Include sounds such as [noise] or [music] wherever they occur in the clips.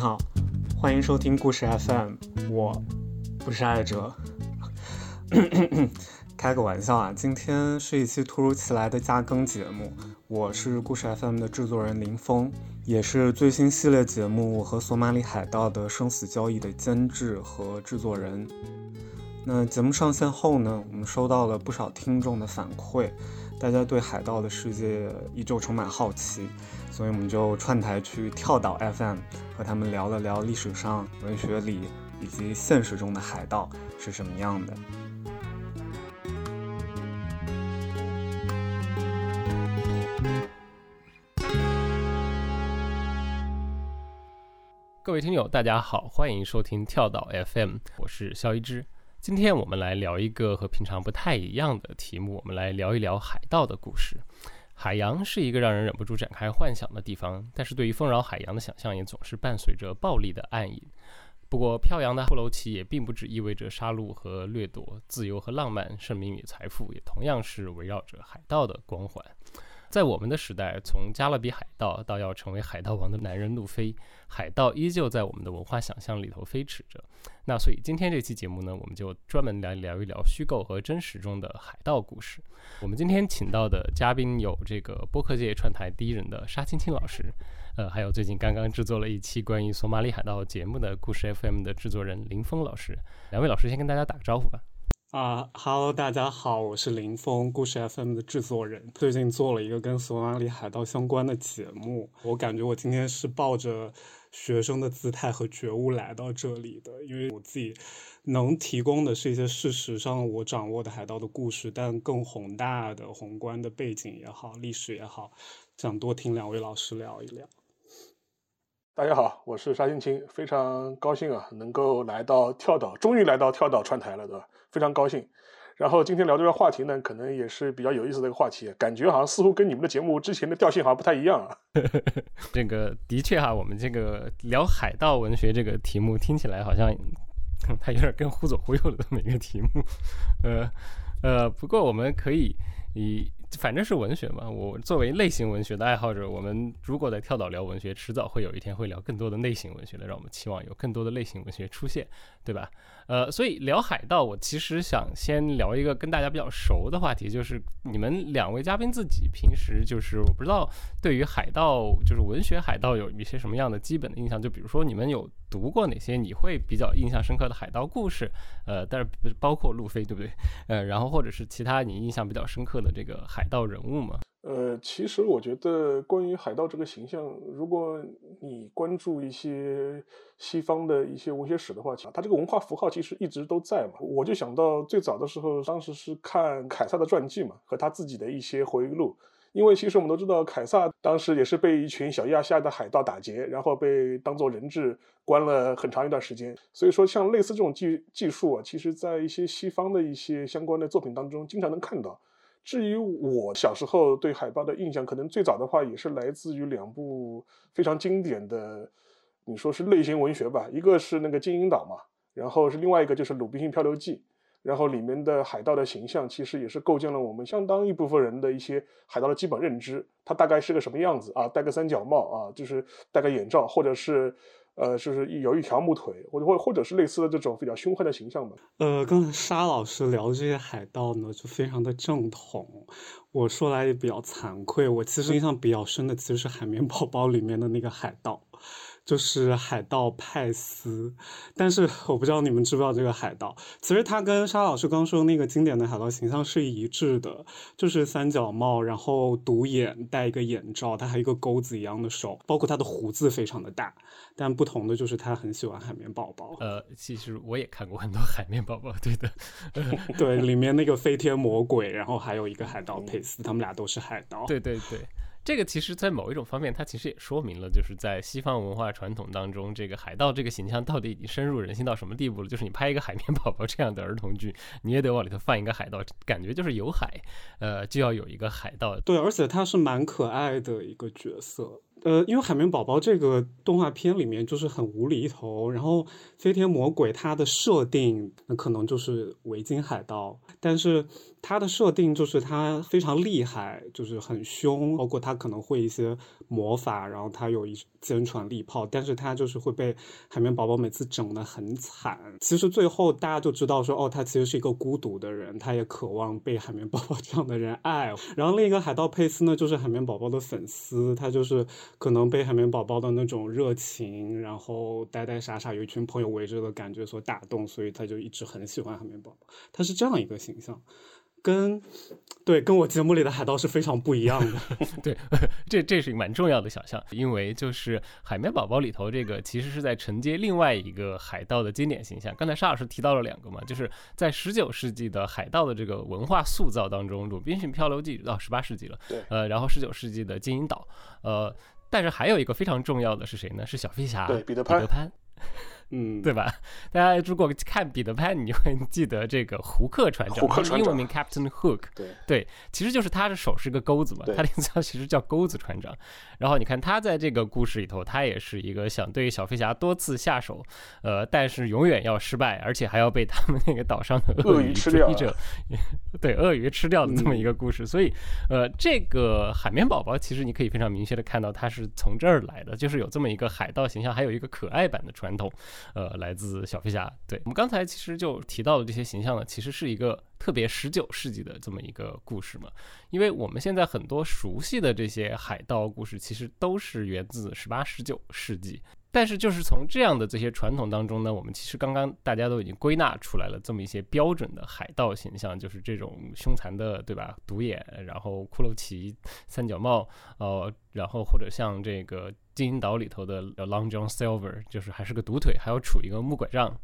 好，欢迎收听故事 FM，我不是爱哲，[clears throat] 开个玩笑啊，今天是一期突如其来的加更节目。我是故事 FM 的制作人林峰，也是最新系列节目我和索马里海盗的生死交易的监制和制作人。那节目上线后呢，我们收到了不少听众的反馈，大家对海盗的世界依旧充满好奇，所以我们就串台去跳岛 FM 和他们聊了聊历史上、文学里以及现实中的海盗是什么样的。各位听友，大家好，欢迎收听跳岛 FM，我是肖一之。今天我们来聊一个和平常不太一样的题目，我们来聊一聊海盗的故事。海洋是一个让人忍不住展开幻想的地方，但是对于丰饶海洋的想象也总是伴随着暴力的暗影。不过，飘扬的后楼旗也并不只意味着杀戮和掠夺，自由和浪漫，盛名与财富也同样是围绕着海盗的光环。在我们的时代，从加勒比海盗到要成为海盗王的男人路飞，海盗依旧在我们的文化想象里头飞驰着。那所以今天这期节目呢，我们就专门来聊一聊虚构和真实中的海盗故事。我们今天请到的嘉宾有这个播客界串台第一人的沙青青老师，呃，还有最近刚刚制作了一期关于索马里海盗节目的故事 FM 的制作人林峰老师。两位老师先跟大家打个招呼吧。啊哈喽，大家好，我是林峰，故事 FM 的制作人。最近做了一个跟索马里海盗相关的节目，我感觉我今天是抱着学生的姿态和觉悟来到这里的，因为我自己能提供的是一些事实上我掌握的海盗的故事，但更宏大的宏观的背景也好，历史也好，想多听两位老师聊一聊。大家好，我是沙青青，非常高兴啊，能够来到跳岛，终于来到跳岛串台了，对吧？非常高兴。然后今天聊这个话题呢，可能也是比较有意思的一个话题，感觉好像似乎跟你们的节目之前的调性好像不太一样啊。[laughs] 这个的确哈，我们这个聊海盗文学这个题目听起来好像它有点跟忽左忽右的这么一个题目。呃呃，不过我们可以以。反正是文学嘛，我作为类型文学的爱好者，我们如果在跳岛聊文学，迟早会有一天会聊更多的类型文学的，让我们期望有更多的类型文学出现，对吧？呃，所以聊海盗，我其实想先聊一个跟大家比较熟的话题，就是你们两位嘉宾自己平时就是我不知道对于海盗，就是文学海盗有一些什么样的基本的印象，就比如说你们有读过哪些你会比较印象深刻的海盗故事？呃，但是不包括路飞，对不对？呃，然后或者是其他你印象比较深刻的这个海。盗人物吗？呃，其实我觉得关于海盗这个形象，如果你关注一些西方的一些文学史的话，它这个文化符号其实一直都在嘛。我就想到最早的时候，当时是看凯撒的传记嘛，和他自己的一些回忆录。因为其实我们都知道，凯撒当时也是被一群小亚细亚的海盗打劫，然后被当做人质关了很长一段时间。所以说，像类似这种技技术啊，其实在一些西方的一些相关的作品当中，经常能看到。至于我小时候对海盗的印象，可能最早的话也是来自于两部非常经典的，你说是类型文学吧，一个是那个《金银岛》嘛，然后是另外一个就是《鲁滨逊漂流记》，然后里面的海盗的形象其实也是构建了我们相当一部分人的一些海盗的基本认知，他大概是个什么样子啊？戴个三角帽啊，就是戴个眼罩，或者是。呃，就是有一条木腿，或者或或者是类似的这种比较凶悍的形象吧。呃，刚才沙老师聊这些海盗呢，就非常的正统。我说来也比较惭愧，我其实印象比较深的其实是《海绵宝宝》里面的那个海盗。就是海盗派斯，但是我不知道你们知不知道这个海盗。其实他跟沙老师刚说那个经典的海盗形象是一致的，就是三角帽，然后独眼，戴一个眼罩，他还有一个钩子一样的手，包括他的胡子非常的大。但不同的就是他很喜欢海绵宝宝。呃，其实我也看过很多海绵宝宝，对的，[laughs] 对，里面那个飞天魔鬼，然后还有一个海盗佩斯，他们俩都是海盗。对对对。这个其实，在某一种方面，它其实也说明了，就是在西方文化传统当中，这个海盗这个形象到底已经深入人心到什么地步了？就是你拍一个海绵宝宝这样的儿童剧，你也得往里头放一个海盗，感觉就是有海，呃，就要有一个海盗。对，而且他是蛮可爱的一个角色。呃，因为海绵宝宝这个动画片里面就是很无厘头，然后飞天魔鬼它的设定那可能就是维京海盗，但是它的设定就是它非常厉害，就是很凶，包括它可能会一些魔法，然后他有一坚船利炮，但是他就是会被海绵宝宝每次整得很惨。其实最后大家就知道说，哦，他其实是一个孤独的人，他也渴望被海绵宝宝 [laughs] 这样的人爱。然后另一个海盗佩斯呢，就是海绵宝宝的粉丝，他就是。可能被海绵宝宝的那种热情，然后呆呆傻傻有一群朋友围着的感觉所打动，所以他就一直很喜欢海绵宝宝。他是这样一个形象，跟对跟我节目里的海盗是非常不一样的。[laughs] 对，[laughs] 这这是蛮重要的想象，因为就是海绵宝宝里头这个其实是在承接另外一个海盗的经典形象。刚才沙老师提到了两个嘛，就是在十九世纪的海盗的这个文化塑造当中，《鲁滨逊漂流记》到十八世纪了，对，呃，然后十九世纪的金银岛，呃。但是还有一个非常重要的是谁呢？是小飞侠，对，彼得潘。嗯，对吧？大家如果看彼得潘，你就会记得这个胡克船长，英文名 Captain Hook。对对，其实就是他的手是个钩子嘛，他名字其实叫钩子船长。然后你看他在这个故事里头，他也是一个想对小飞侠多次下手，呃，但是永远要失败，而且还要被他们那个岛上的鳄鱼吃掉，对，鳄鱼吃掉的这么一个故事。所以，呃，这个海绵宝宝其实你可以非常明确的看到，它是从这儿来的，就是有这么一个海盗形象，还有一个可爱版的传统。呃，来自小飞侠。对我们刚才其实就提到的这些形象呢，其实是一个特别十九世纪的这么一个故事嘛。因为我们现在很多熟悉的这些海盗故事，其实都是源自十八、十九世纪。但是就是从这样的这些传统当中呢，我们其实刚刚大家都已经归纳出来了这么一些标准的海盗形象，就是这种凶残的，对吧？独眼，然后骷髅旗、三角帽，呃，然后或者像这个金银岛里头的 Long John Silver，就是还是个独腿，还要杵一个木拐杖。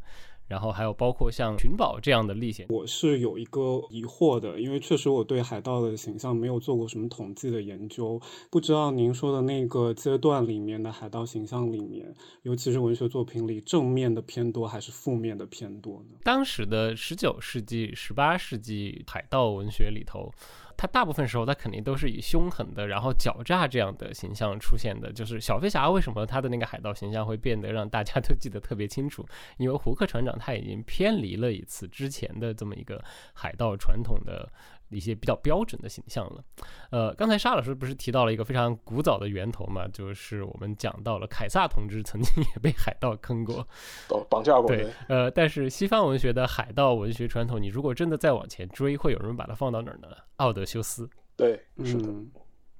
然后还有包括像寻宝这样的历险，我是有一个疑惑的，因为确实我对海盗的形象没有做过什么统计的研究，不知道您说的那个阶段里面的海盗形象里面，尤其是文学作品里，正面的偏多还是负面的偏多呢？当时的十九世纪、十八世纪海盗文学里头。他大部分时候，他肯定都是以凶狠的，然后狡诈这样的形象出现的。就是小飞侠为什么他的那个海盗形象会变得让大家都记得特别清楚？因为胡克船长他已经偏离了一次之前的这么一个海盗传统的。一些比较标准的形象了，呃，刚才沙老师不是提到了一个非常古早的源头嘛，就是我们讲到了凯撒同志曾经也被海盗坑过，[laughs] 绑绑架过。对，呃，但是西方文学的海盗文学传统，你如果真的再往前追，会有人把它放到哪儿呢？奥德修斯。对，是的。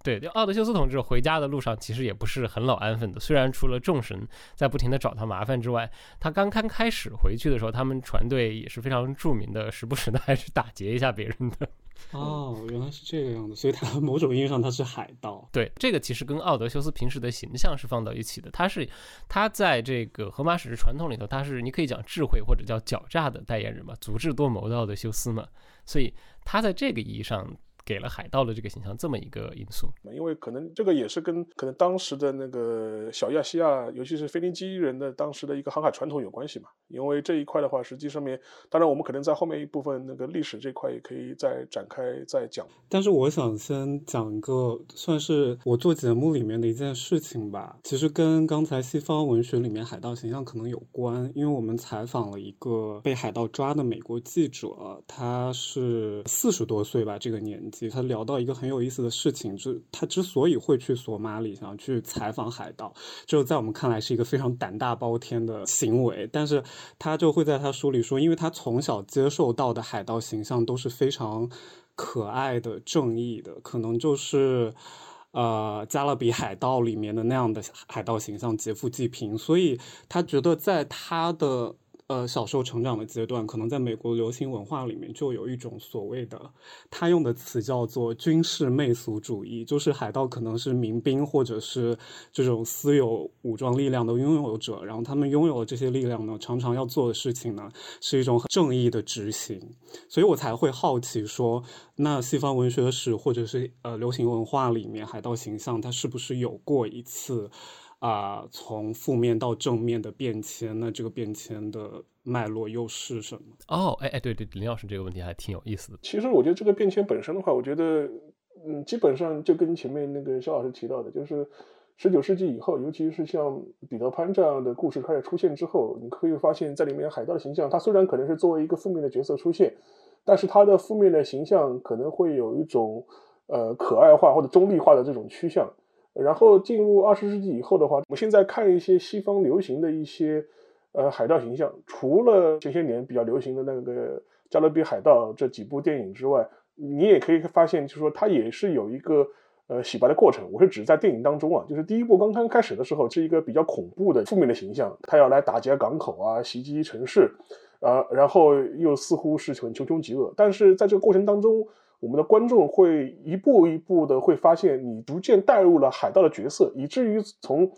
对，就奥德修斯同志回家的路上，其实也不是很老安分的。虽然除了众神在不停的找他麻烦之外，他刚刚开始回去的时候，他们船队也是非常著名的，时不时的还是打劫一下别人的。哦，原来是这个样子，所以他 [laughs] 某种意义上他是海盗。对，这个其实跟奥德修斯平时的形象是放到一起的。他是他在这个荷马史诗传统里头，他是你可以讲智慧或者叫狡诈的代言人嘛，足智多谋的奥德修斯嘛。所以他在这个意义上。给了海盗的这个形象这么一个因素，因为可能这个也是跟可能当时的那个小亚细亚，尤其是腓尼基人的当时的一个航海传统有关系嘛。因为这一块的话，实际上面，当然我们可能在后面一部分那个历史这块也可以再展开再讲。但是我想先讲一个算是我做节目里面的一件事情吧，其实跟刚才西方文学里面海盗形象可能有关，因为我们采访了一个被海盗抓的美国记者，他是四十多岁吧，这个年纪。他聊到一个很有意思的事情，就他之所以会去索马里，想去采访海盗，就在我们看来是一个非常胆大包天的行为。但是他就会在他书里说，因为他从小接受到的海盗形象都是非常可爱的、正义的，可能就是呃《加勒比海盗》里面的那样的海盗形象，劫富济贫。所以他觉得在他的。呃，小时候成长的阶段，可能在美国流行文化里面就有一种所谓的，他用的词叫做军事媚俗主义，就是海盗可能是民兵或者是这种私有武装力量的拥有者，然后他们拥有了这些力量呢，常常要做的事情呢是一种正义的执行，所以我才会好奇说，那西方文学史或者是呃流行文化里面海盗形象，它是不是有过一次？啊，从负面到正面的变迁，那这个变迁的脉络又是什么？哦，哎哎，对对，林老师这个问题还挺有意思的。其实我觉得这个变迁本身的话，我觉得，嗯，基本上就跟前面那个肖老师提到的，就是十九世纪以后，尤其是像彼得潘这样的故事开始出现之后，你可以发现，在里面海盗的形象，他虽然可能是作为一个负面的角色出现，但是他的负面的形象可能会有一种呃可爱化或者中立化的这种趋向。然后进入二十世纪以后的话，我们现在看一些西方流行的一些呃海盗形象，除了前些年比较流行的那个《加勒比海盗》这几部电影之外，你也可以发现，就是说它也是有一个。呃，洗白的过程，我是指在电影当中啊，就是第一部刚刚开始的时候，是一个比较恐怖的负面的形象，他要来打劫港口啊，袭击城市，啊，然后又似乎是很穷凶极恶。但是在这个过程当中，我们的观众会一步一步的会发现，你逐渐带入了海盗的角色，以至于从。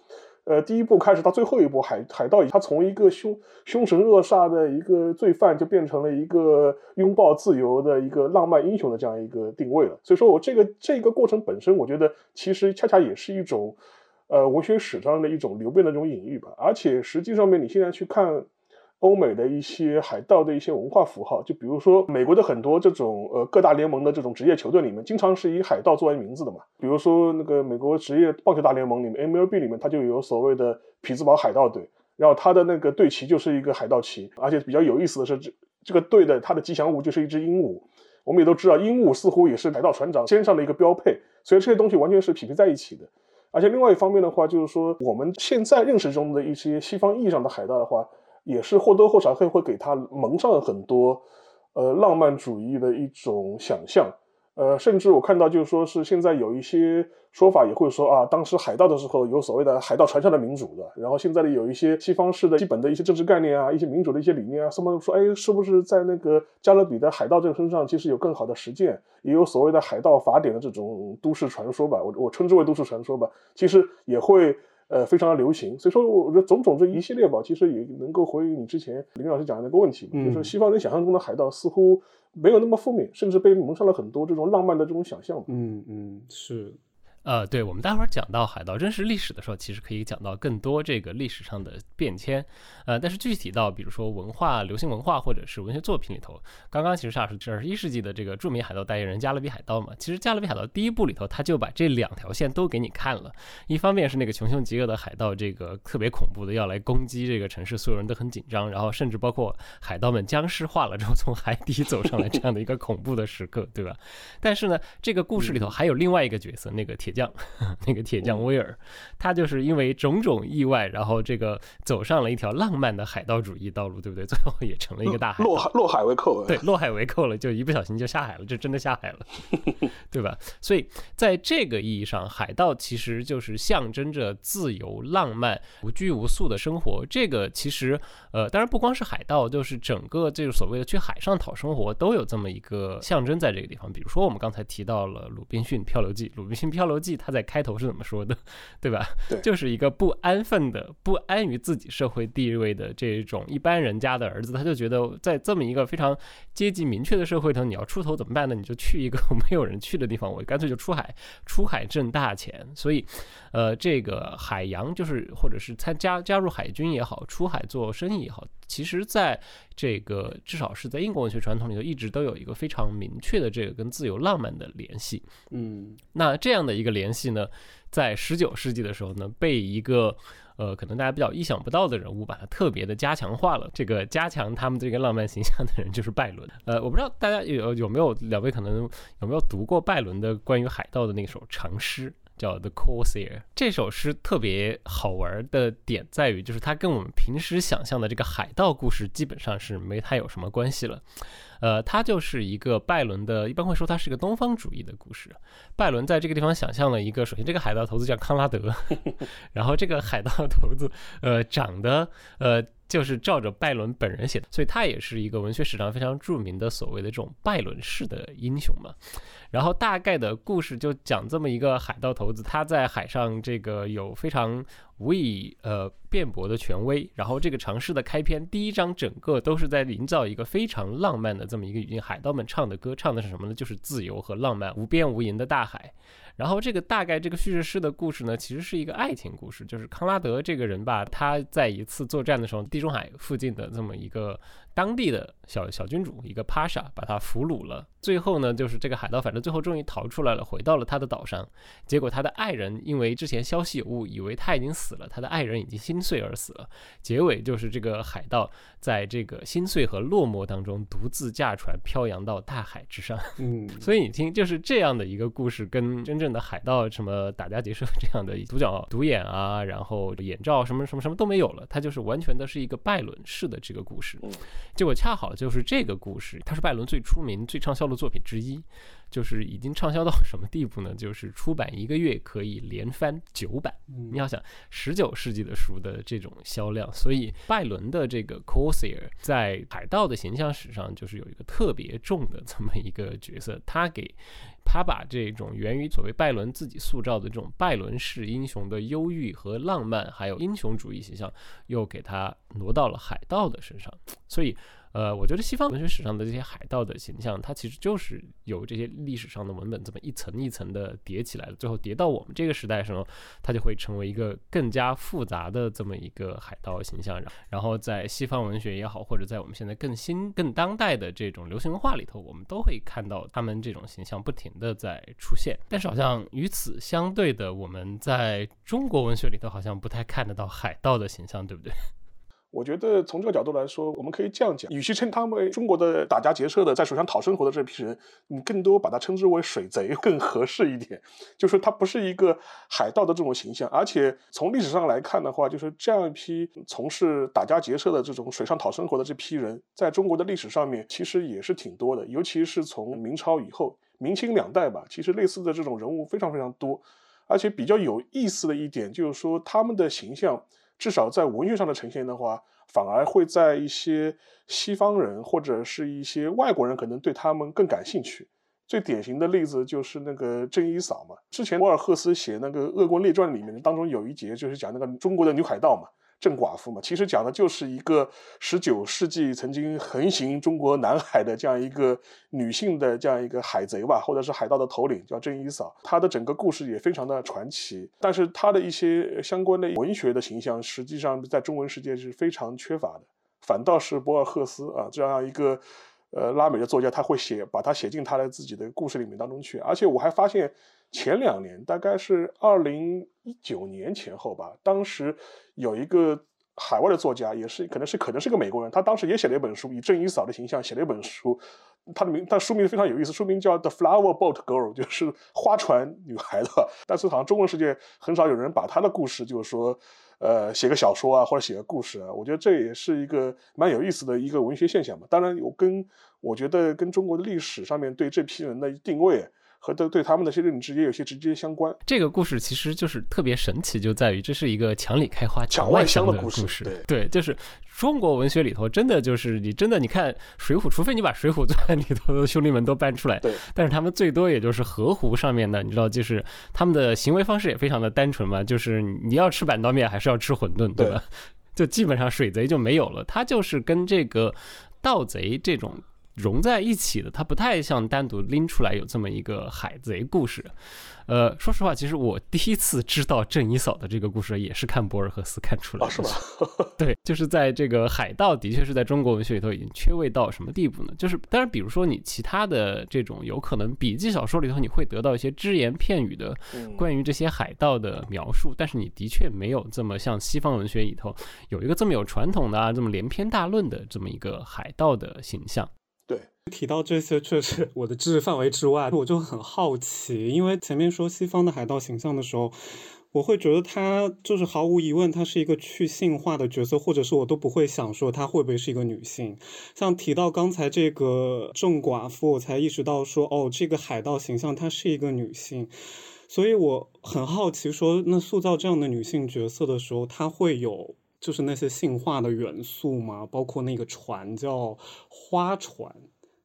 呃，第一部开始到最后一部，海海盗他从一个凶凶神恶煞的一个罪犯，就变成了一个拥抱自由的一个浪漫英雄的这样一个定位了。所以说我这个这个过程本身，我觉得其实恰恰也是一种，呃，文学史上的一种流变的这种隐喻吧。而且实际上面，你现在去看。欧美的一些海盗的一些文化符号，就比如说美国的很多这种呃各大联盟的这种职业球队里面，经常是以海盗作为名字的嘛。比如说那个美国职业棒球大联盟里面 MLB 里面，它就有所谓的匹兹堡海盗队，然后它的那个队旗就是一个海盗旗，而且比较有意思的是，这这个队的它的吉祥物就是一只鹦鹉。我们也都知道，鹦鹉似乎也是海盗船长肩上的一个标配，所以这些东西完全是匹配在一起的。而且另外一方面的话，就是说我们现在认识中的一些西方意义上的海盗的话。也是或多或少会会给他蒙上很多，呃，浪漫主义的一种想象，呃，甚至我看到就是说是现在有一些说法也会说啊，当时海盗的时候有所谓的海盗船上的民主的，然后现在的有一些西方式的基本的一些政治概念啊，一些民主的一些理念啊，什么说哎，是不是在那个加勒比的海盗这个身上其实有更好的实践，也有所谓的海盗法典的这种都市传说吧，我我称之为都市传说吧，其实也会。呃，非常的流行，所以说我觉得种种这一系列吧，其实也能够回应你之前林老师讲的那个问题，就是西方人想象中的海盗似乎没有那么负面，甚至被蒙上了很多这种浪漫的这种想象。嗯嗯，是。呃，对，我们待会儿讲到海盗真实历史的时候，其实可以讲到更多这个历史上的变迁。呃，但是具体到比如说文化、流行文化或者是文学作品里头，刚刚其实是这二十一世纪的这个著名海盗代言人加勒比海盗嘛。其实加勒比海盗第一部里头，他就把这两条线都给你看了。一方面是那个穷凶极恶的海盗，这个特别恐怖的要来攻击这个城市，所有人都很紧张，然后甚至包括海盗们僵尸化了之后从海底走上来这样的一个恐怖的时刻，对吧？但是呢，这个故事里头还有另外一个角色，那个铁。匠 [laughs] 那个铁匠威尔，他就是因为种种意外，然后这个走上了一条浪漫的海盗主义道路，对不对？最后也成了一个大海落海落海为寇，对，落海为寇了，就一不小心就下海了，就真的下海了，[laughs] 对吧？所以在这个意义上，海盗其实就是象征着自由、浪漫、无拘无束的生活。这个其实，呃，当然不光是海盗，就是整个这个所谓的去海上讨生活，都有这么一个象征在这个地方。比如说我们刚才提到了《鲁滨逊漂流记》，《鲁滨逊漂流记》。他在开头是怎么说的，对吧？对，就是一个不安分的、不安于自己社会地位的这种一般人家的儿子，他就觉得在这么一个非常阶级明确的社会头，你要出头怎么办呢？你就去一个 [laughs] 没有人去的地方，我干脆就出海，出海挣大钱。所以，呃，这个海洋就是或者是参加加入海军也好，出海做生意也好。其实，在这个至少是在英国文学传统里头，一直都有一个非常明确的这个跟自由浪漫的联系。嗯，那这样的一个联系呢，在十九世纪的时候呢，被一个呃可能大家比较意想不到的人物把它特别的加强化了。这个加强他们这个浪漫形象的人就是拜伦。呃，我不知道大家有有没有两位可能有没有读过拜伦的关于海盗的那首长诗。叫 The Corsair 这首诗特别好玩的点在于，就是它跟我们平时想象的这个海盗故事基本上是没太有什么关系了。呃，他就是一个拜伦的，一般会说他是一个东方主义的故事。拜伦在这个地方想象了一个，首先这个海盗头子叫康拉德，[laughs] 然后这个海盗头子呃长得呃。就是照着拜伦本人写的，所以他也是一个文学史上非常著名的所谓的这种拜伦式的英雄嘛。然后大概的故事就讲这么一个海盗头子，他在海上这个有非常无以呃辩驳的权威。然后这个尝试的开篇第一章整个都是在营造一个非常浪漫的这么一个语境，海盗们唱的歌唱的是什么呢？就是自由和浪漫，无边无垠的大海。然后这个大概这个叙事诗的故事呢，其实是一个爱情故事，就是康拉德这个人吧，他在一次作战的时候，地中海附近的这么一个当地的小小君主，一个帕莎，把他俘虏了。最后呢，就是这个海盗，反正最后终于逃出来了，回到了他的岛上。结果他的爱人因为之前消息有误，以为他已经死了，他的爱人已经心碎而死了。结尾就是这个海盗在这个心碎和落寞当中，独自驾船漂洋到大海之上。嗯，所以你听，就是这样的一个故事，跟真正的海盗什么打家劫舍这样的独角独眼啊，然后眼罩什么什么什么都没有了，它就是完全的是一个拜伦式的这个故事。结果恰好就是这个故事，它是拜伦最出名、最畅销的作品之一，就是已经畅销到什么地步呢？就是出版一个月可以连翻九版。你要想十九世纪的书的这种销量，所以拜伦的这个 Corsair 在海盗的形象史上就是有一个特别重的这么一个角色，他给。他把这种源于所谓拜伦自己塑造的这种拜伦式英雄的忧郁和浪漫，还有英雄主义形象，又给他挪到了海盗的身上，所以。呃，我觉得西方文学史上的这些海盗的形象，它其实就是由这些历史上的文本这么一层一层的叠起来的，最后叠到我们这个时代的时候，它就会成为一个更加复杂的这么一个海盗形象。然后在西方文学也好，或者在我们现在更新、更当代的这种流行文化里头，我们都会看到他们这种形象不停的在出现。但是好像与此相对的，我们在中国文学里头好像不太看得到海盗的形象，对不对？我觉得从这个角度来说，我们可以这样讲：，与其称他们为中国的打家劫舍的，在水上讨生活的这批人，你更多把它称之为水贼更合适一点。就是他不是一个海盗的这种形象，而且从历史上来看的话，就是这样一批从事打家劫舍的这种水上讨生活的这批人，在中国的历史上面其实也是挺多的，尤其是从明朝以后，明清两代吧，其实类似的这种人物非常非常多。而且比较有意思的一点就是说，他们的形象。至少在文学上的呈现的话，反而会在一些西方人或者是一些外国人可能对他们更感兴趣。最典型的例子就是那个郑一嫂嘛，之前博尔赫斯写那个《恶棍列传》里面当中有一节就是讲那个中国的女海盗嘛。郑寡妇嘛，其实讲的就是一个十九世纪曾经横行中国南海的这样一个女性的这样一个海贼吧，或者是海盗的头领，叫郑一嫂。她的整个故事也非常的传奇，但是她的一些相关的文学的形象，实际上在中文世界是非常缺乏的。反倒是博尔赫斯啊这样一个呃拉美的作家，他会写把它写进他的自己的故事里面当中去。而且我还发现。前两年，大概是二零一九年前后吧，当时有一个海外的作家，也是可能是可能是个美国人，他当时也写了一本书，以郑一嫂的形象写了一本书，他的名，他书名非常有意思，书名叫《The Flower Boat Girl》，[laughs] 就是花船女孩的。但是好像中文世界很少有人把他的故事，就是说，呃，写个小说啊，或者写个故事啊，我觉得这也是一个蛮有意思的一个文学现象嘛。当然，有跟我觉得跟中国的历史上面对这批人的定位。和对对他们的些认知也有些直接相关。这个故事其实就是特别神奇，就在于这是一个墙里开花墙外香的故事。对对，就是中国文学里头真的就是你真的你看《水浒》，除非你把《水浒传》里头的兄弟们都搬出来，对，但是他们最多也就是河湖上面的，你知道，就是他们的行为方式也非常的单纯嘛，就是你要吃板刀面还是要吃馄饨，对吧？[laughs] 就基本上水贼就没有了，他就是跟这个盗贼这种。融在一起的，它不太像单独拎出来有这么一个海贼故事。呃，说实话，其实我第一次知道郑一嫂的这个故事，也是看博尔赫斯看出来的。是吗？[laughs] 对，就是在这个海盗，的确是在中国文学里头已经缺位到什么地步呢？就是，当然，比如说你其他的这种有可能笔记小说里头，你会得到一些只言片语的关于这些海盗的描述，但是你的确没有这么像西方文学里头有一个这么有传统的啊，这么连篇大论的这么一个海盗的形象。提到这些确实我的知识范围之外，[laughs] 我就很好奇，因为前面说西方的海盗形象的时候，我会觉得他就是毫无疑问，他是一个去性化的角色，或者是我都不会想说他会不会是一个女性。像提到刚才这个郑寡妇，我才意识到说，哦，这个海盗形象她是一个女性，所以我很好奇，说那塑造这样的女性角色的时候，她会有。就是那些性化的元素吗，包括那个船叫花船，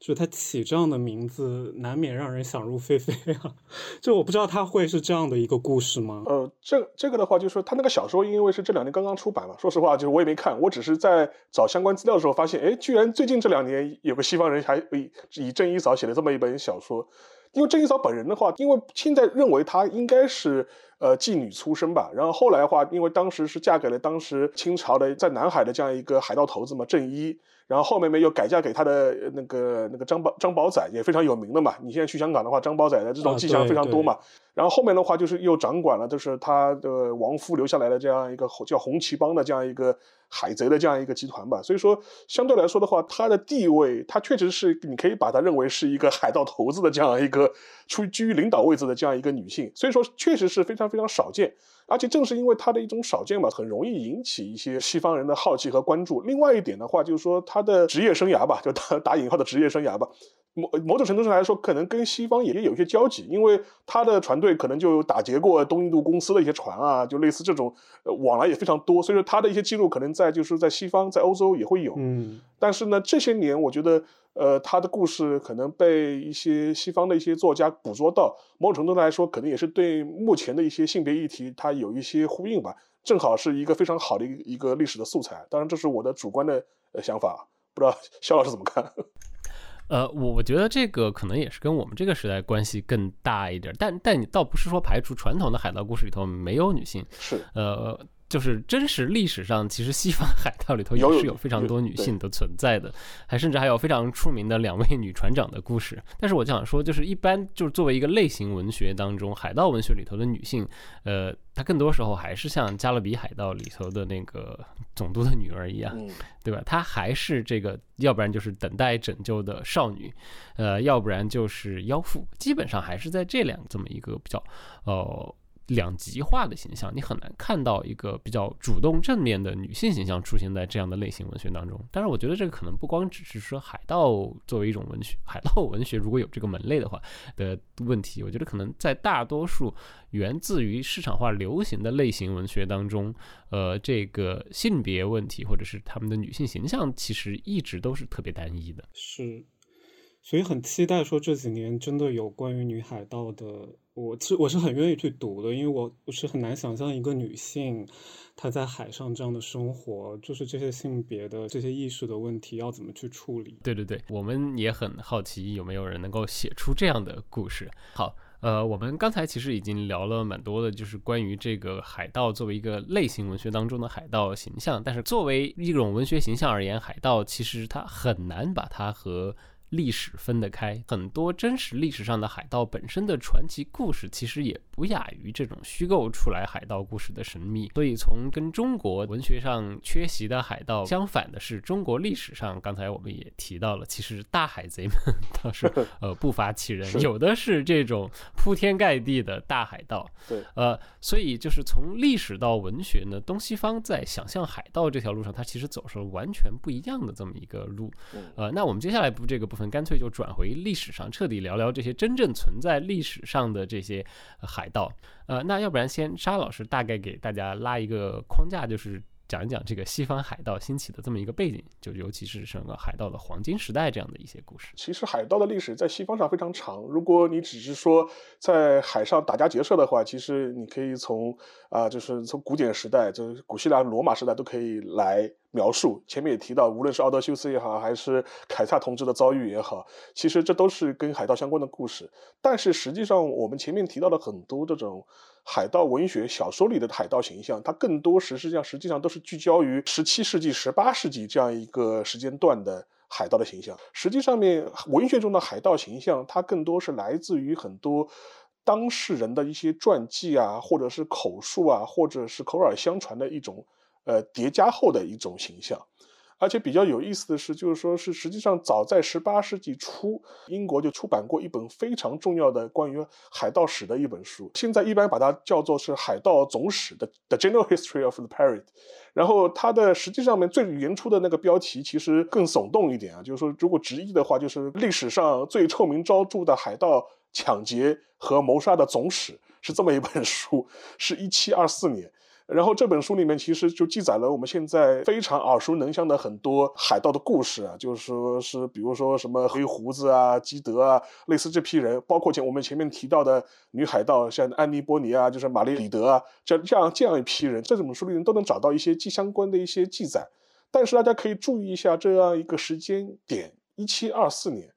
就他起这样的名字，难免让人想入非非啊。[laughs] 就我不知道他会是这样的一个故事吗？呃，这这个的话，就是说他那个小说，因为是这两年刚刚出版嘛，说实话，就是我也没看，我只是在找相关资料的时候发现，哎，居然最近这两年有个西方人还以以郑一嫂写了这么一本小说。因为郑一嫂本人的话，因为现在认为他应该是呃妓女出身吧，然后后来的话，因为当时是嫁给了当时清朝的在南海的这样一个海盗头子嘛，郑一。然后后面面又改嫁给他的那个那个张宝张宝仔，也非常有名的嘛。你现在去香港的话，张宝仔的这种迹象非常多嘛。然后后面的话就是又掌管了，就是他的亡夫留下来的这样一个叫红旗帮的这样一个海贼的这样一个集团吧。所以说相对来说的话，他的地位，他确实是你可以把他认为是一个海盗头子的这样一个处居于领导位置的这样一个女性。所以说确实是非常非常少见。而且正是因为他的一种少见吧，很容易引起一些西方人的好奇和关注。另外一点的话，就是说他的职业生涯吧，就打打引号的职业生涯吧，某某种程度上来说，可能跟西方也有一些交集，因为他的船队可能就打劫过东印度公司的一些船啊，就类似这种往来也非常多。所以说他的一些记录可能在就是在西方，在欧洲也会有。嗯，但是呢，这些年我觉得。呃，他的故事可能被一些西方的一些作家捕捉到，某种程度来说，可能也是对目前的一些性别议题，它有一些呼应吧。正好是一个非常好的一个一个历史的素材。当然，这是我的主观的呃想法，不知道肖老师怎么看？[laughs] 呃，我我觉得这个可能也是跟我们这个时代关系更大一点，但但你倒不是说排除传统的海盗故事里头没有女性，是呃。就是真实历史上，其实西方海盗里头也是有非常多女性的存在的，还甚至还有非常出名的两位女船长的故事。但是我就想说，就是一般就是作为一个类型文学当中，海盗文学里头的女性，呃，她更多时候还是像《加勒比海盗》里头的那个总督的女儿一样，对吧？她还是这个，要不然就是等待拯救的少女，呃，要不然就是妖妇，基本上还是在这两这么一个比较，呃。两极化的形象，你很难看到一个比较主动正面的女性形象出现在这样的类型文学当中。但是，我觉得这个可能不光只是说海盗作为一种文学，海盗文学如果有这个门类的话的问题，我觉得可能在大多数源自于市场化流行的类型文学当中，呃，这个性别问题或者是他们的女性形象，其实一直都是特别单一的。是。所以很期待说这几年真的有关于女海盗的，我其实我是很愿意去读的，因为我我是很难想象一个女性她在海上这样的生活，就是这些性别的这些意识的问题要怎么去处理。对对对，我们也很好奇有没有人能够写出这样的故事。好，呃，我们刚才其实已经聊了蛮多的，就是关于这个海盗作为一个类型文学当中的海盗形象，但是作为一种文学形象而言，海盗其实它很难把它和历史分得开，很多真实历史上的海盗本身的传奇故事，其实也不亚于这种虚构出来海盗故事的神秘。所以，从跟中国文学上缺席的海盗相反的是，中国历史上，刚才我们也提到了，其实大海贼们倒 [laughs] 是呃不乏其人，有的是这种铺天盖地的大海盗。对，呃，所以就是从历史到文学呢，东西方在想象海盗这条路上，它其实走上了完全不一样的这么一个路。呃，那我们接下来不这个部分。干脆就转回历史上，彻底聊聊这些真正存在历史上的这些海盗。呃，那要不然先沙老师大概给大家拉一个框架，就是讲一讲这个西方海盗兴起的这么一个背景，就尤其是整个海盗的黄金时代这样的一些故事。其实海盗的历史在西方上非常长。如果你只是说在海上打家劫舍的话，其实你可以从啊，就是从古典时代，就是古希腊、罗马时代都可以来。描述前面也提到，无论是奥德修斯也好，还是凯撒同志的遭遇也好，其实这都是跟海盗相关的故事。但是实际上，我们前面提到的很多这种海盗文学小说里的海盗形象，它更多实际上实际上都是聚焦于十七世纪、十八世纪这样一个时间段的海盗的形象。实际上面，文学中的海盗形象，它更多是来自于很多当事人的一些传记啊，或者是口述啊，或者是口耳相传的一种。呃，叠加后的一种形象，而且比较有意思的是，就是说是实际上早在十八世纪初，英国就出版过一本非常重要的关于海盗史的一本书，现在一般把它叫做是海盗总史的《The General History of the Pirate》。然后它的实际上面最原初的那个标题其实更耸动一点啊，就是说如果直译的话，就是历史上最臭名昭著的海盗抢劫和谋杀的总史，是这么一本书，是一七二四年。然后这本书里面其实就记载了我们现在非常耳熟能详的很多海盗的故事啊，就是说是比如说什么黑胡子啊、基德啊，类似这批人，包括前我们前面提到的女海盗，像安妮波尼啊，就是玛丽里德啊，这这样这样一批人，这本书里面都能找到一些既相关的一些记载。但是大家可以注意一下这样一个时间点：一七二四年。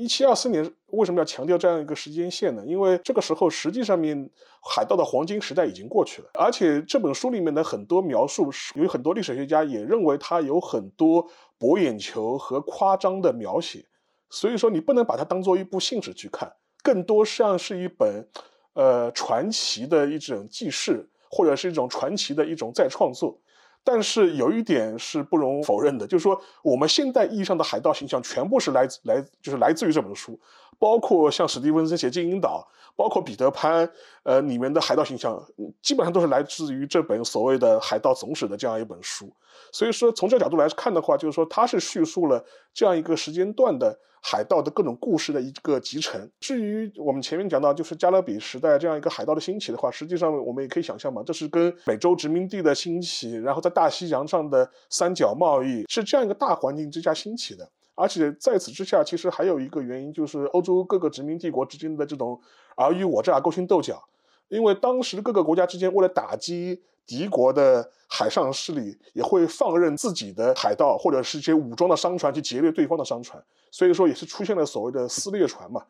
一七二四年为什么要强调这样一个时间线呢？因为这个时候实际上面海盗的黄金时代已经过去了，而且这本书里面的很多描述，有很多历史学家也认为它有很多博眼球和夸张的描写，所以说你不能把它当做一部信史去看，更多像是一本呃传奇的一种记事，或者是一种传奇的一种再创作。但是有一点是不容否认的，就是说我们现代意义上的海盗形象全部是来自来就是来自于这本书，包括像史蒂文森写《金银岛》，包括彼得潘，呃里面的海盗形象基本上都是来自于这本所谓的《海盗总史》的这样一本书。所以说从这个角度来看的话，就是说它是叙述了这样一个时间段的。海盗的各种故事的一个集成。至于我们前面讲到，就是加勒比时代这样一个海盗的兴起的话，实际上我们也可以想象嘛，这是跟美洲殖民地的兴起，然后在大西洋上的三角贸易是这样一个大环境之下兴起的。而且在此之下，其实还有一个原因，就是欧洲各个殖民帝国之间的这种尔虞我诈、勾心斗角。因为当时各个国家之间为了打击。敌国的海上势力也会放任自己的海盗或者是一些武装的商船去劫掠对方的商船，所以说也是出现了所谓的撕裂船嘛。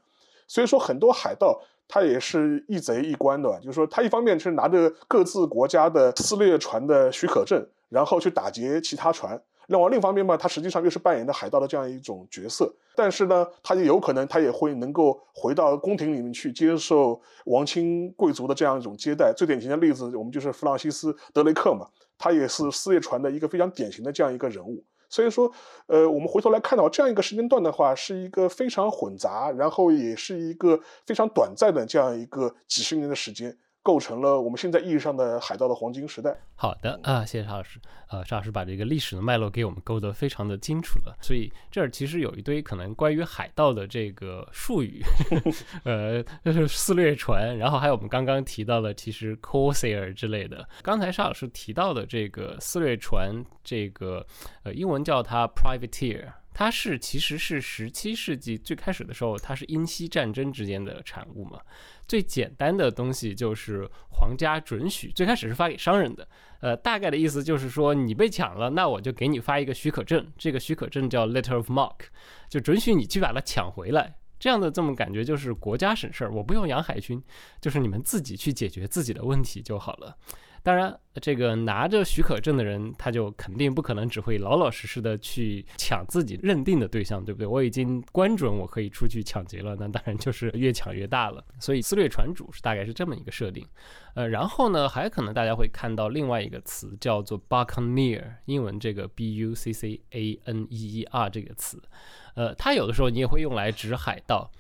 所以说很多海盗他也是一贼一官的，就是说他一方面是拿着各自国家的撕裂船的许可证，然后去打劫其他船。另外另一方面嘛，他实际上又是扮演的海盗的这样一种角色，但是呢，他也有可能他也会能够回到宫廷里面去接受王亲贵族的这样一种接待。最典型的例子，我们就是弗朗西斯·德雷克嘛，他也是撕裂船的一个非常典型的这样一个人物。所以说，呃，我们回头来看到这样一个时间段的话，是一个非常混杂，然后也是一个非常短暂的这样一个几十年的时间。构成了我们现在意义上的海盗的黄金时代。好的啊，谢谢沙老师。呃，沙老师把这个历史的脉络给我们勾得非常的清楚了。所以这儿其实有一堆可能关于海盗的这个术语，[laughs] 呃，就是四掠船，然后还有我们刚刚提到的其实 corsair 之类的。刚才沙老师提到的这个四掠船，这个呃英文叫它 privateer。它是其实是十七世纪最开始的时候，它是英西战争之间的产物嘛。最简单的东西就是皇家准许，最开始是发给商人的。呃，大概的意思就是说，你被抢了，那我就给你发一个许可证，这个许可证叫 letter of mark，就准许你去把它抢回来。这样的这么感觉就是国家省事儿，我不用养海军，就是你们自己去解决自己的问题就好了。当然，这个拿着许可证的人，他就肯定不可能只会老老实实的去抢自己认定的对象，对不对？我已经关准我可以出去抢劫了，那当然就是越抢越大了。所以，撕裂船主是大概是这么一个设定。呃，然后呢，还可能大家会看到另外一个词叫做 buccaneer，英文这个 b u c c a n e e r 这个词，呃，它有的时候你也会用来指海盗。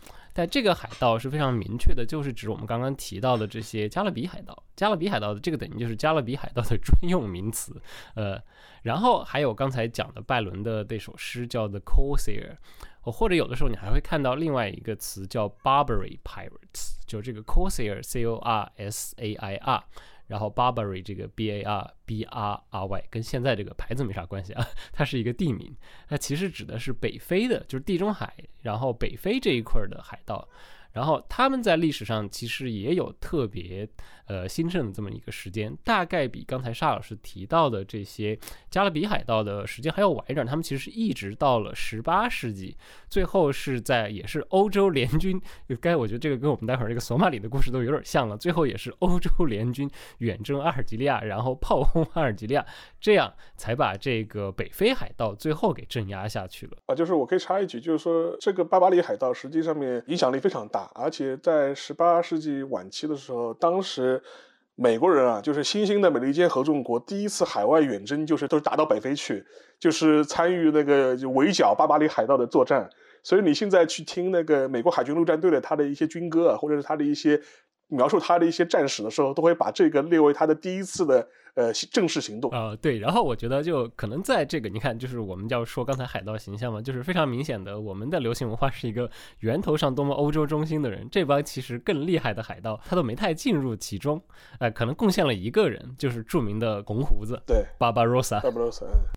但这个海盗是非常明确的，就是指我们刚刚提到的这些加勒比海盗。加勒比海盗的这个等于就是加勒比海盗的专用名词。呃，然后还有刚才讲的拜伦的那首诗叫 The Corsair，或者有的时候你还会看到另外一个词叫 Barbary Pirates，就这个 Corsair C O R S A I R。然后 Barbary 这个 B A R B R R Y 跟现在这个牌子没啥关系啊，它是一个地名，它其实指的是北非的，就是地中海，然后北非这一块的海盗。然后他们在历史上其实也有特别呃兴盛的这么一个时间，大概比刚才沙老师提到的这些加勒比海盗的时间还要晚一点。他们其实是一直到了十八世纪，最后是在也是欧洲联军，该我觉得这个跟我们待会儿这个索马里的故事都有点像了。最后也是欧洲联军远征阿尔及利亚，然后炮轰阿尔及利亚，这样才把这个北非海盗最后给镇压下去了。啊，就是我可以插一句，就是说这个巴巴里海盗实际上面影响力非常大。而且在十八世纪晚期的时候，当时美国人啊，就是新兴的美利坚合众国第一次海外远征，就是都是打到北非去，就是参与那个围剿巴巴里海盗的作战。所以你现在去听那个美国海军陆战队的他的一些军歌啊，或者是他的一些描述他的一些战史的时候，都会把这个列为他的第一次的。呃，正式行动啊，对，然后我觉得就可能在这个，你看，就是我们要说刚才海盗形象嘛，就是非常明显的，我们的流行文化是一个源头上多么欧洲中心的人，这帮其实更厉害的海盗，他都没太进入其中，呃，可能贡献了一个人，就是著名的红胡子，barbarossa，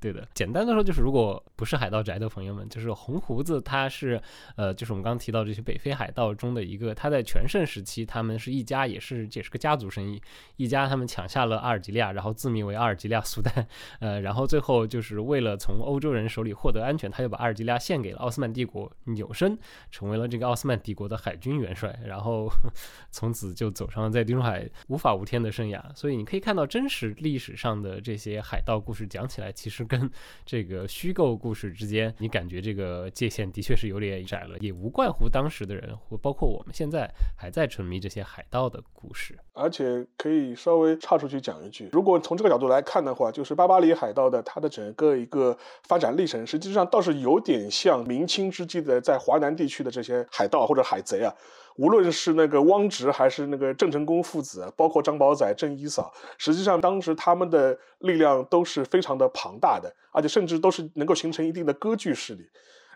对的，简单的说就是，如果不是海盗宅的朋友们，就是红胡子，他是呃，就是我们刚刚提到这些北非海盗中的一个，他在全盛时期，他们是一家，也是也是个家族生意，一家他们抢下了阿尔及利亚，然后。然后自命为阿尔及利亚苏丹，呃，然后最后就是为了从欧洲人手里获得安全，他就把阿尔及利亚献给了奥斯曼帝国，扭身成为了这个奥斯曼帝国的海军元帅，然后 [laughs] 从此就走上了在地中海无法无天的生涯。所以你可以看到，真实历史上的这些海盗故事讲起来，其实跟这个虚构故事之间，你感觉这个界限的确是有点窄了，也无怪乎当时的人，或包括我们现在还在沉迷这些海盗的故事。而且可以稍微岔出去讲一句，如果从这个角度来看的话，就是巴巴里海盗的它的整个一个发展历程，实际上倒是有点像明清之际的在华南地区的这些海盗或者海贼啊。无论是那个汪直还是那个郑成功父子，包括张宝仔、郑一嫂，实际上当时他们的力量都是非常的庞大的，而且甚至都是能够形成一定的割据势力。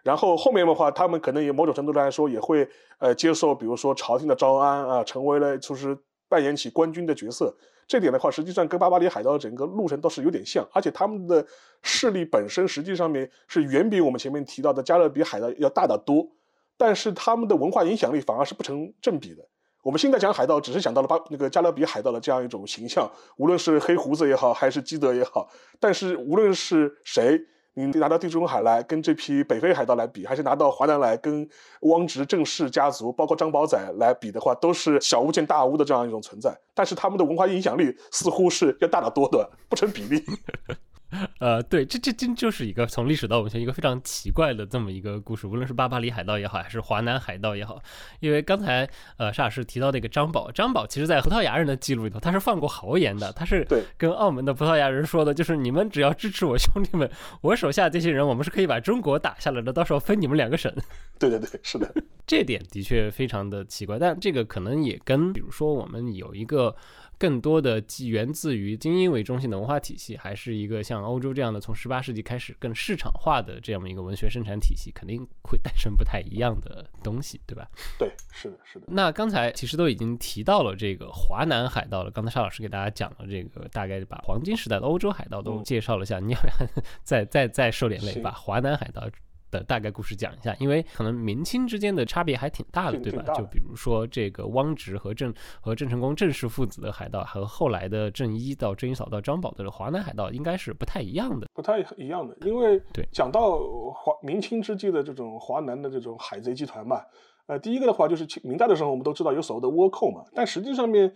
然后后面的话，他们可能也某种程度来说也会呃接受，比如说朝廷的招安啊，成为了就是扮演起官军的角色。这点的话，实际上跟巴巴里海盗的整个路程倒是有点像，而且他们的势力本身实际上面是远比我们前面提到的加勒比海盗要大得多。但是他们的文化影响力反而是不成正比的。我们现在讲海盗，只是想到了巴那个加勒比海盗的这样一种形象，无论是黑胡子也好，还是基德也好。但是无论是谁，你拿到地中海来跟这批北非海盗来比，还是拿到华南来跟汪直、郑氏家族，包括张宝仔来比的话，都是小巫见大巫的这样一种存在。但是他们的文化影响力似乎是要大得多的，不成比例。[laughs] 呃，对，这这真就是一个从历史到文学一个非常奇怪的这么一个故事，无论是巴巴里海盗也好，还是华南海盗也好，因为刚才呃沙老师提到那个张宝，张宝其实在葡萄牙人的记录里头，他是放过豪言的，他是跟澳门的葡萄牙人说的，就是你们只要支持我兄弟们，我手下这些人，我们是可以把中国打下来的，到时候分你们两个省。[laughs] 对对对，是的，[laughs] 这点的确非常的奇怪，但这个可能也跟比如说我们有一个。更多的既源自于精英为中心的文化体系，还是一个像欧洲这样的从十八世纪开始更市场化的这样的一个文学生产体系，肯定会诞生不太一样的东西，对吧？对，是的，是的。那刚才其实都已经提到了这个华南海盗了，刚才沙老师给大家讲了这个大概把黄金时代的欧洲海盗都介绍了下，你要不要 [laughs] 再再再受点累，把华南海盗？的大概故事讲一下，因为可能明清之间的差别还挺大的，对吧？就比如说这个汪直和郑和郑成功郑氏父子的海盗，和后来的郑一到郑一嫂到张宝的华南海盗，应该是不太一样的。不太一样的，因为对讲到华明清之际的这种华南的这种海贼集团嘛，呃，第一个的话就是明代的时候，我们都知道有所谓的倭寇嘛，但实际上面，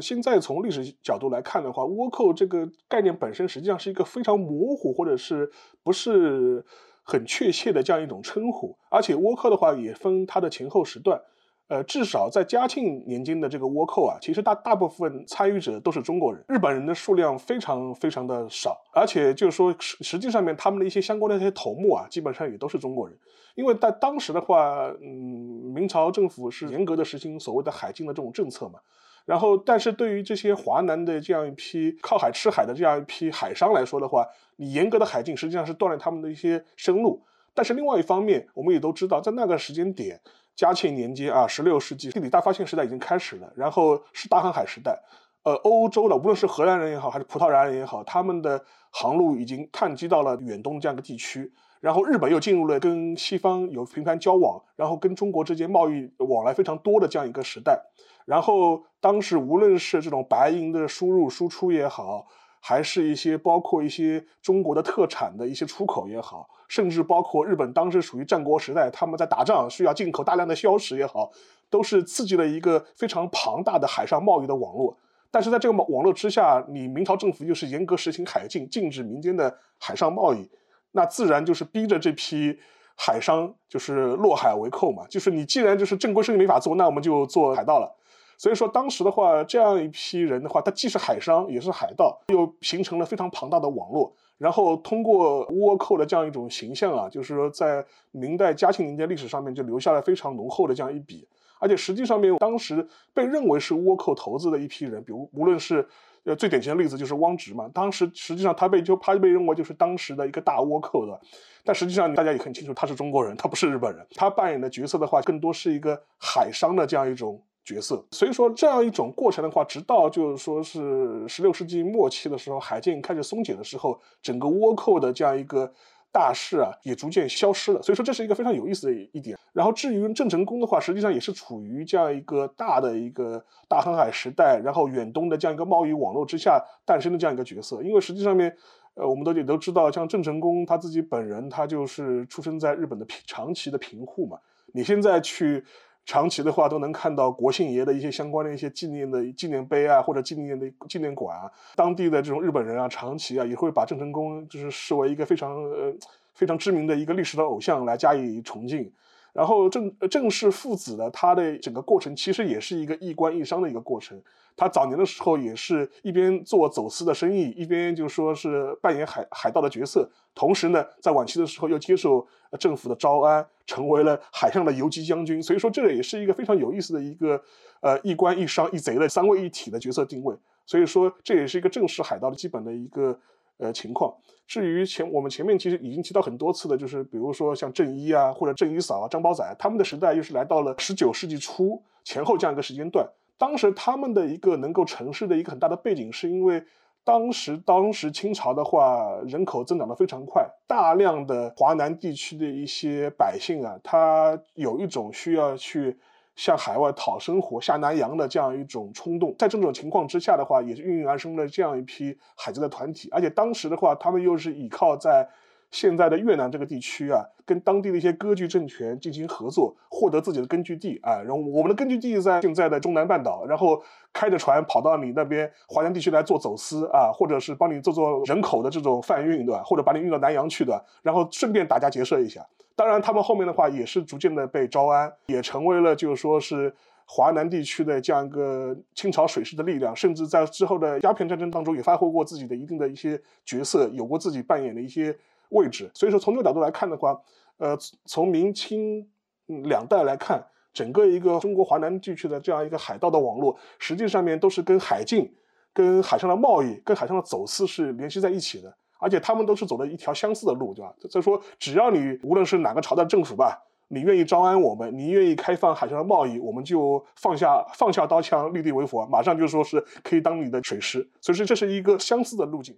现在从历史角度来看的话，倭寇这个概念本身实际上是一个非常模糊，或者是不是？很确切的这样一种称呼，而且倭寇的话也分它的前后时段，呃，至少在嘉庆年间的这个倭寇啊，其实大大部分参与者都是中国人，日本人的数量非常非常的少，而且就是说实实际上面他们的一些相关的一些头目啊，基本上也都是中国人，因为在当时的话，嗯，明朝政府是严格的实行所谓的海禁的这种政策嘛。然后，但是对于这些华南的这样一批靠海吃海的这样一批海商来说的话，你严格的海禁实际上是锻炼他们的一些生路。但是另外一方面，我们也都知道，在那个时间点，嘉庆年间啊，十六世纪地理大发现时代已经开始了，然后是大航海时代。呃，欧洲的无论是荷兰人也好，还是葡萄牙人也好，他们的航路已经探击到了远东这样一个地区。然后日本又进入了跟西方有频繁交往，然后跟中国之间贸易往来非常多的这样一个时代。然后当时无论是这种白银的输入输出也好，还是一些包括一些中国的特产的一些出口也好，甚至包括日本当时属于战国时代，他们在打仗需要进口大量的硝石也好，都是刺激了一个非常庞大的海上贸易的网络。但是在这个网络之下，你明朝政府又是严格实行海禁，禁止民间的海上贸易，那自然就是逼着这批。海商就是落海为寇嘛，就是你既然就是正规生意没法做，那我们就做海盗了。所以说当时的话，这样一批人的话，他既是海商也是海盗，又形成了非常庞大的网络。然后通过倭寇的这样一种形象啊，就是说在明代嘉庆年间历史上面就留下了非常浓厚的这样一笔。而且实际上面当时被认为是倭寇头子的一批人，比如无论是。呃，最典型的例子就是汪直嘛。当时实际上他被就他被认为就是当时的一个大倭寇的，但实际上大家也很清楚，他是中国人，他不是日本人。他扮演的角色的话，更多是一个海商的这样一种角色。所以说，这样一种过程的话，直到就是说是十六世纪末期的时候，海禁开始松解的时候，整个倭寇的这样一个大势啊，也逐渐消失了。所以说这是一个非常有意思的一点。然后至于郑成功的话，实际上也是处于这样一个大的一个大航海时代，然后远东的这样一个贸易网络之下诞生的这样一个角色。因为实际上面，呃，我们都也都知道，像郑成功他自己本人，他就是出生在日本的平长崎的平户嘛。你现在去。长期的话都能看到国姓爷的一些相关的一些纪念的纪念碑啊，或者纪念的纪念馆啊，当地的这种日本人啊，长期啊也会把郑成功就是视为一个非常呃非常知名的一个历史的偶像来加以崇敬。然后郑郑氏父子的他的整个过程其实也是一个一官一商的一个过程。他早年的时候也是一边做走私的生意，一边就说是扮演海海盗的角色，同时呢，在晚期的时候又接受政府的招安，成为了海上的游击将军。所以说，这个也是一个非常有意思的一个呃一官一商一贼的三位一体的角色定位。所以说，这也是一个正式海盗的基本的一个呃情况。至于前我们前面其实已经提到很多次的，就是比如说像郑一啊，或者郑一嫂啊、张宝仔，他们的时代又是来到了十九世纪初前后这样一个时间段。当时他们的一个能够成事的一个很大的背景，是因为当时当时清朝的话人口增长的非常快，大量的华南地区的一些百姓啊，他有一种需要去向海外讨生活、下南洋的这样一种冲动。在这种情况之下的话，也是孕育而生了这样一批海贼的团体。而且当时的话，他们又是依靠在。现在的越南这个地区啊，跟当地的一些割据政权进行合作，获得自己的根据地啊。然后我们的根据地在现在的中南半岛，然后开着船跑到你那边华南地区来做走私啊，或者是帮你做做人口的这种贩运，对吧？或者把你运到南洋去的，然后顺便打家劫舍一下。当然，他们后面的话也是逐渐的被招安，也成为了就是说是华南地区的这样一个清朝水师的力量，甚至在之后的鸦片战争当中也发挥过自己的一定的一些角色，有过自己扮演的一些。位置，所以说从这个角度来看的话，呃，从明清两代来看，整个一个中国华南地区的这样一个海盗的网络，实际上面都是跟海禁、跟海上的贸易、跟海上的走私是联系在一起的，而且他们都是走的一条相似的路，对吧？所以说，只要你无论是哪个朝代政府吧，你愿意招安我们，你愿意开放海上的贸易，我们就放下放下刀枪，立地为佛，马上就说是可以当你的水师。所以说，这是一个相似的路径。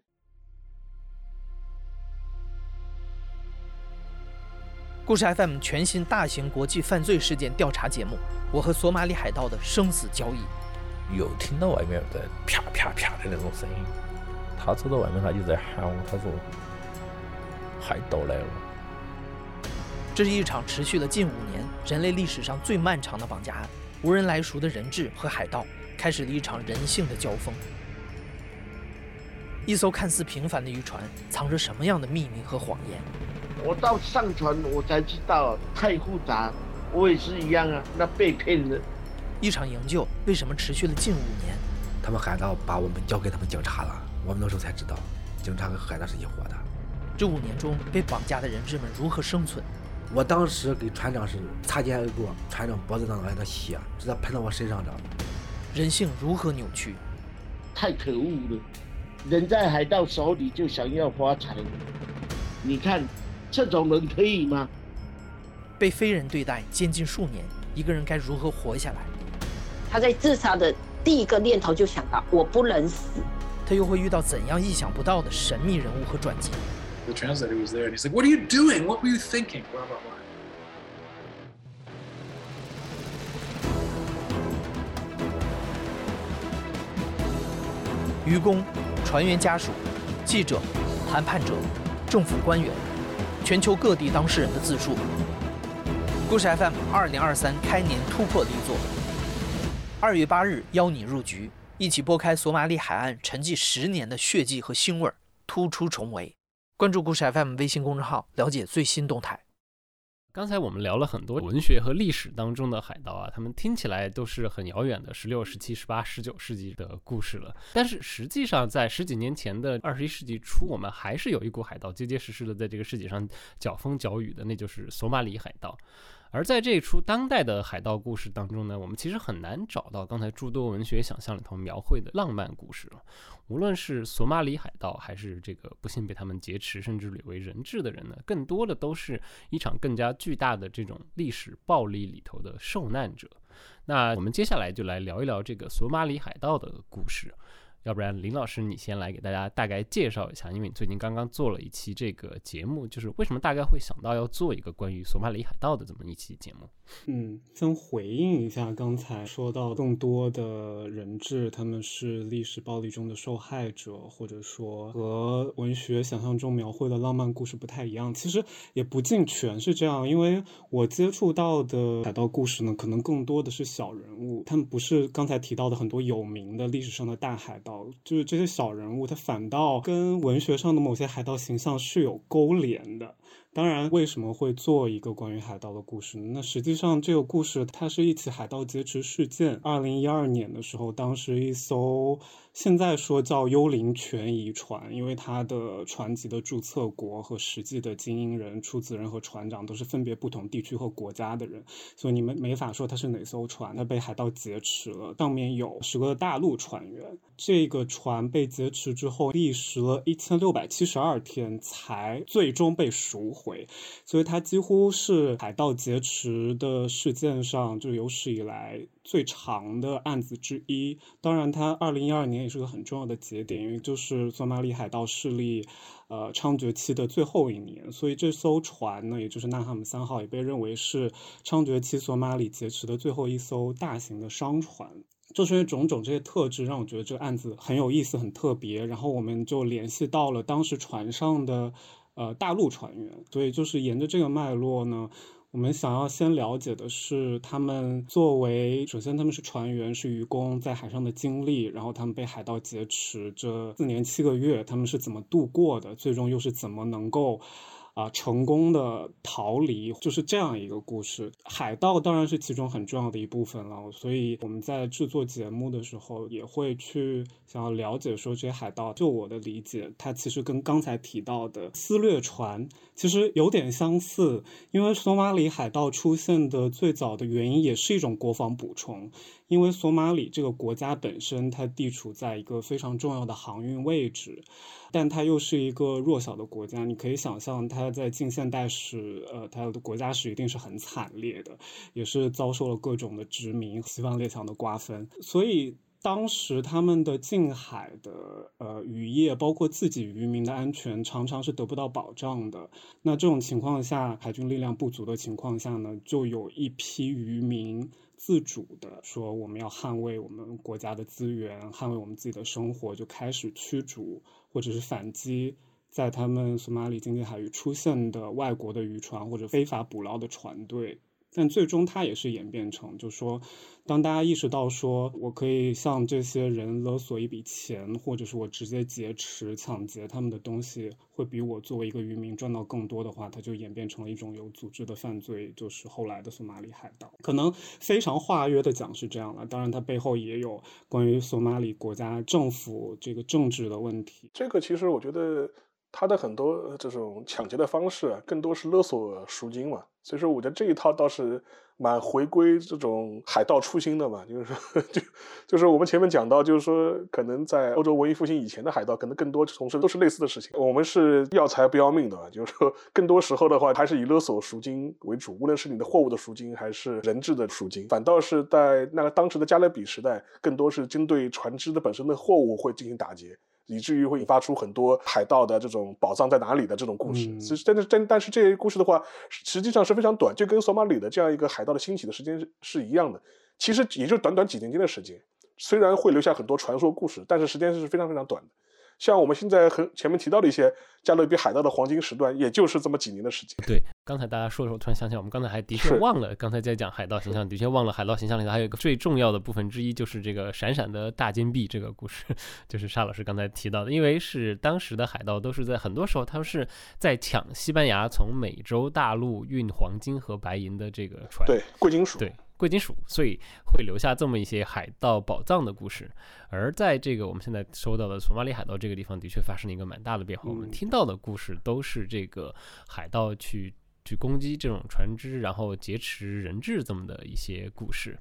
故事 FM 全新大型国际犯罪事件调查节目《我和索马里海盗的生死交易》。又听到外面在啪啪啪的那种声音，他走到外面，他就在喊我，他说：“海盗来了。”这是一场持续了近五年、人类历史上最漫长的绑架案。无人来赎的人质和海盗开始了一场人性的交锋。一艘看似平凡的渔船，藏着什么样的秘密和谎言？我到上船，我才知道太复杂。我也是一样啊，那被骗了。一场营救为什么持续了近五年？他们海盗把我们交给他们警察了，我们那时候才知道，警察和海盗是一伙的。这五年中被绑架的人质们如何生存？我当时给船长是擦肩而过，船长脖子上来的血直接喷到我身上的。人性如何扭曲？太可恶了！人在海盗手里就想要发财，你看。这种人可以吗？被非人对待，监禁数年，一个人该如何活下来？他在自杀的第一个念头就想到我不能死。他又会遇到怎样意想不到的神秘人物和转机？The translator was there and he's like, "What are you doing? What were you thinking?" Blah blah blah. 渔工、船员家属、记者、谈判者、政府官员。全球各地当事人的自述。故事 FM 二零二三开年突破力作。二月八日邀你入局，一起拨开索马里海岸沉寂十年的血迹和腥味，突出重围。关注故事 FM 微信公众号，了解最新动态。刚才我们聊了很多文学和历史当中的海盗啊，他们听起来都是很遥远的十六、十七、十八、十九世纪的故事了。但是实际上，在十几年前的二十一世纪初，我们还是有一股海盗结结实实的在这个世界上搅风搅雨的，那就是索马里海盗。而在这一出当代的海盗故事当中呢，我们其实很难找到刚才诸多文学想象里头描绘的浪漫故事了。无论是索马里海盗，还是这个不幸被他们劫持甚至掠为人质的人呢，更多的都是一场更加巨大的这种历史暴力里头的受难者。那我们接下来就来聊一聊这个索马里海盗的故事。要不然林老师你先来给大家大概介绍一下，因为你最近刚刚做了一期这个节目，就是为什么大概会想到要做一个关于索马里海盗的这么一期节目？嗯，先回应一下刚才说到更多的人质他们是历史暴力中的受害者，或者说和文学想象中描绘的浪漫故事不太一样。其实也不尽全是这样，因为我接触到的海盗故事呢，可能更多的是小人物，他们不是刚才提到的很多有名的历史上的大海盗。就是这些小人物，他反倒跟文学上的某些海盗形象是有勾连的。当然，为什么会做一个关于海盗的故事呢？那实际上这个故事它是一起海盗劫持事件。二零一二年的时候，当时一艘。现在说叫幽灵权遗船，因为它的船籍的注册国和实际的经营人、出资人和船长都是分别不同地区和国家的人，所以你们没法说它是哪艘船。它被海盗劫持了，上面有十个大陆船员。这个船被劫持之后，历时了一千六百七十二天才最终被赎回，所以它几乎是海盗劫持的事件上就有史以来。最长的案子之一，当然，它二零一二年也是个很重要的节点，因为就是索马里海盗势力，呃，猖獗期的最后一年，所以这艘船呢，也就是纳哈姆三号，也被认为是猖獗期索马里劫持的最后一艘大型的商船。就是因为种种这些特质，让我觉得这个案子很有意思、很特别。然后我们就联系到了当时船上的呃大陆船员，所以就是沿着这个脉络呢。我们想要先了解的是，他们作为首先他们是船员，是渔工在海上的经历，然后他们被海盗劫持这四年七个月，他们是怎么度过的，最终又是怎么能够。啊，成功的逃离就是这样一个故事。海盗当然是其中很重要的一部分了，所以我们在制作节目的时候也会去想要了解说这些海盗。就我的理解，它其实跟刚才提到的撕掠船其实有点相似，因为索马里海盗出现的最早的原因也是一种国防补充。因为索马里这个国家本身，它地处在一个非常重要的航运位置，但它又是一个弱小的国家。你可以想象，它在近现代史，呃，它的国家史一定是很惨烈的，也是遭受了各种的殖民、西方列强的瓜分。所以，当时他们的近海的呃渔业，包括自己渔民的安全，常常是得不到保障的。那这种情况下，海军力量不足的情况下呢，就有一批渔民。自主的说，我们要捍卫我们国家的资源，捍卫我们自己的生活，就开始驱逐或者是反击在他们索马里经济海域出现的外国的渔船或者非法捕捞的船队。但最终，它也是演变成，就是说，当大家意识到说我可以向这些人勒索一笔钱，或者是我直接劫持、抢劫他们的东西，会比我作为一个渔民赚到更多的话，它就演变成了一种有组织的犯罪，就是后来的索马里海盗。可能非常化约的讲是这样了，当然它背后也有关于索马里国家政府这个政治的问题。这个其实我觉得。他的很多这种抢劫的方式，更多是勒索赎金嘛，所以说我觉得这一套倒是蛮回归这种海盗初心的嘛，就是说，[laughs] 就就是我们前面讲到，就是说，可能在欧洲文艺复兴以前的海盗，可能更多从事都是类似的事情。我们是要财不要命的，就是说，更多时候的话，还是以勒索赎金为主，无论是你的货物的赎金，还是人质的赎金。反倒是在那个当时的加勒比时代，更多是针对船只的本身的货物会进行打劫。以至于会引发出很多海盗的这种宝藏在哪里的这种故事。其实，但是，但但是这些故事的话，实际上是非常短，就跟索马里的这样一个海盗的兴起的时间是是一样的。其实也就短短几年间的时间，虽然会留下很多传说故事，但是时间是非常非常短的。像我们现在很前面提到的一些加勒比海盗的黄金时段，也就是这么几年的时间。对，刚才大家说的时候，突然想起来，我们刚才还的确忘了，刚才在讲海盗形象，的确忘了海盗形象里头还有一个最重要的部分之一，就是这个闪闪的大金币这个故事，[laughs] 就是沙老师刚才提到的，因为是当时的海盗都是在很多时候，他们是在抢西班牙从美洲大陆运黄金和白银的这个船，对，贵金属，对。贵金属，所以会留下这么一些海盗宝藏的故事。而在这个我们现在收到的索马里海盗这个地方，的确发生了一个蛮大的变化。我们听到的故事都是这个海盗去去攻击这种船只，然后劫持人质这么的一些故事。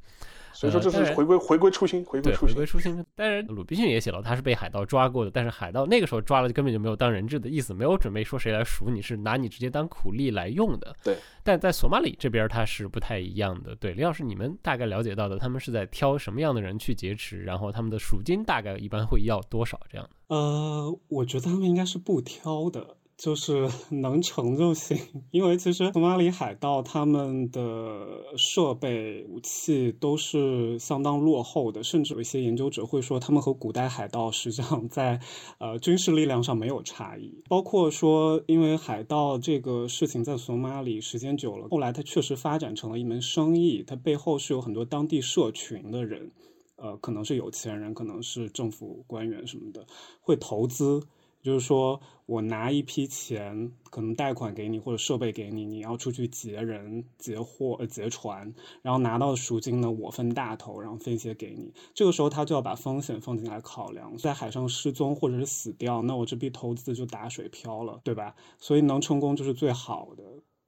所以说这是回归回归初心，回归，回初心。归初心。当然，鲁滨逊也写了，他是被海盗抓过的，但是海盗那个时候抓了，根本就没有当人质的意思，没有准备说谁来赎你，是拿你直接当苦力来用的。对。但在索马里这边，他是不太一样的。对，李老师，你们大概了解到的，他们是在挑什么样的人去劫持，然后他们的赎金大概一般会要多少这样的？呃，我觉得他们应该是不挑的，就是 [laughs] 能成就行。因为其实索马里海盗他们的设备、武器都是相当落后的，甚至有一些研究者会说，他们和古代海盗实际上在呃军事力量上没有差异。包括说，因为海盗这个事情在索马里时间久了，后来它确实发展成了一门生意，它背后是有很多当地社群的人。呃，可能是有钱人，可能是政府官员什么的，会投资，就是说我拿一批钱，可能贷款给你或者设备给你，你要出去劫人、劫货、呃劫船，然后拿到赎金呢，我分大头，然后分一些给你。这个时候他就要把风险放进来考量，在海上失踪或者是死掉，那我这笔投资就打水漂了，对吧？所以能成功就是最好的。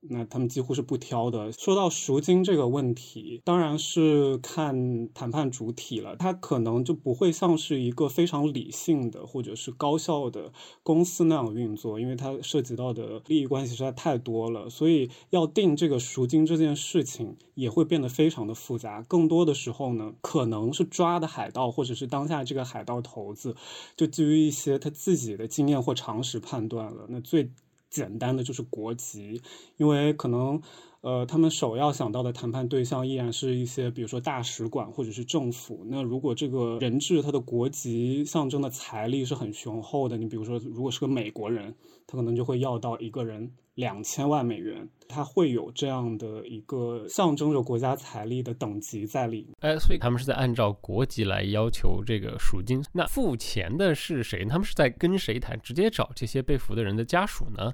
那他们几乎是不挑的。说到赎金这个问题，当然是看谈判主体了。他可能就不会像是一个非常理性的或者是高效的公司那样运作，因为它涉及到的利益关系实在太多了。所以要定这个赎金这件事情也会变得非常的复杂。更多的时候呢，可能是抓的海盗或者是当下这个海盗头子，就基于一些他自己的经验或常识判断了。那最简单的就是国籍，因为可能，呃，他们首要想到的谈判对象依然是一些，比如说大使馆或者是政府。那如果这个人质他的国籍象征的财力是很雄厚的，你比如说，如果是个美国人，他可能就会要到一个人两千万美元，他会有这样的一个象征着国家财力的等级在里面。哎，所以他们是在按照国籍来要求这个赎金。那付钱的是谁？他们是在跟谁谈？直接找这些被俘的人的家属呢，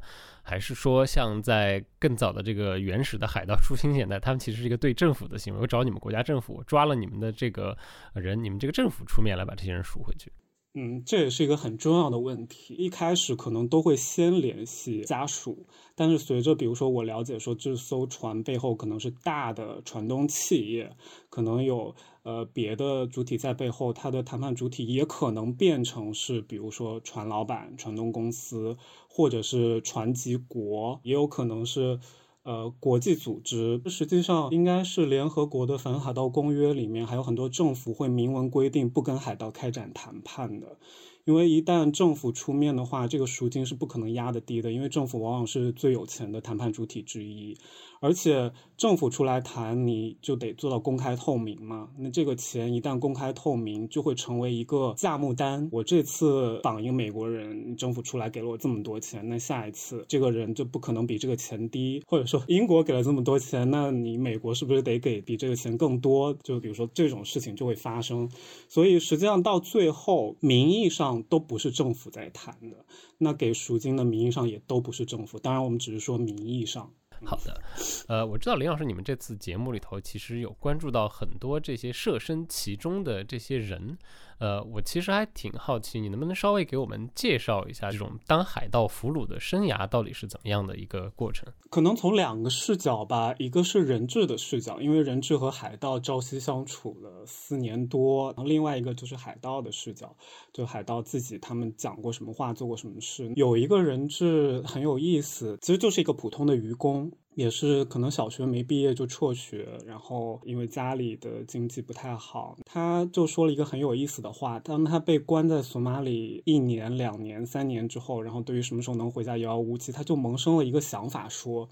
还是说像在更早的这个原始的海盗出清年代，他们其实是一个对政府的行为？我找你们国家政府，抓了你们的这个人，你们这个政府出面来把这些人赎回去。嗯，这也是一个很重要的问题。一开始可能都会先联系家属，但是随着比如说我了解说这艘船背后可能是大的船东企业，可能有呃别的主体在背后，它的谈判主体也可能变成是比如说船老板、船东公司，或者是船籍国，也有可能是。呃，国际组织实际上应该是联合国的反海盗公约里面，还有很多政府会明文规定不跟海盗开展谈判的。因为一旦政府出面的话，这个赎金是不可能压得低的，因为政府往往是最有钱的谈判主体之一，而且政府出来谈，你就得做到公开透明嘛。那这个钱一旦公开透明，就会成为一个价目单。我这次绑一个美国人，政府出来给了我这么多钱，那下一次这个人就不可能比这个钱低，或者说英国给了这么多钱，那你美国是不是得给比这个钱更多？就比如说这种事情就会发生，所以实际上到最后，名义上。都不是政府在谈的，那给赎金的名义上也都不是政府。当然，我们只是说名义上。好的，呃，我知道林老师，你们这次节目里头其实有关注到很多这些设身其中的这些人，呃，我其实还挺好奇，你能不能稍微给我们介绍一下这种当海盗俘虏的生涯到底是怎么样的一个过程？可能从两个视角吧，一个是人质的视角，因为人质和海盗朝夕相处了四年多，然后另外一个就是海盗的视角，就海盗自己他们讲过什么话，做过什么事。有一个人质很有意思，其实就是一个普通的渔工。也是可能小学没毕业就辍学，然后因为家里的经济不太好，他就说了一个很有意思的话。当他被关在索马里一年、两年、三年之后，然后对于什么时候能回家遥遥无期，他就萌生了一个想法，说：“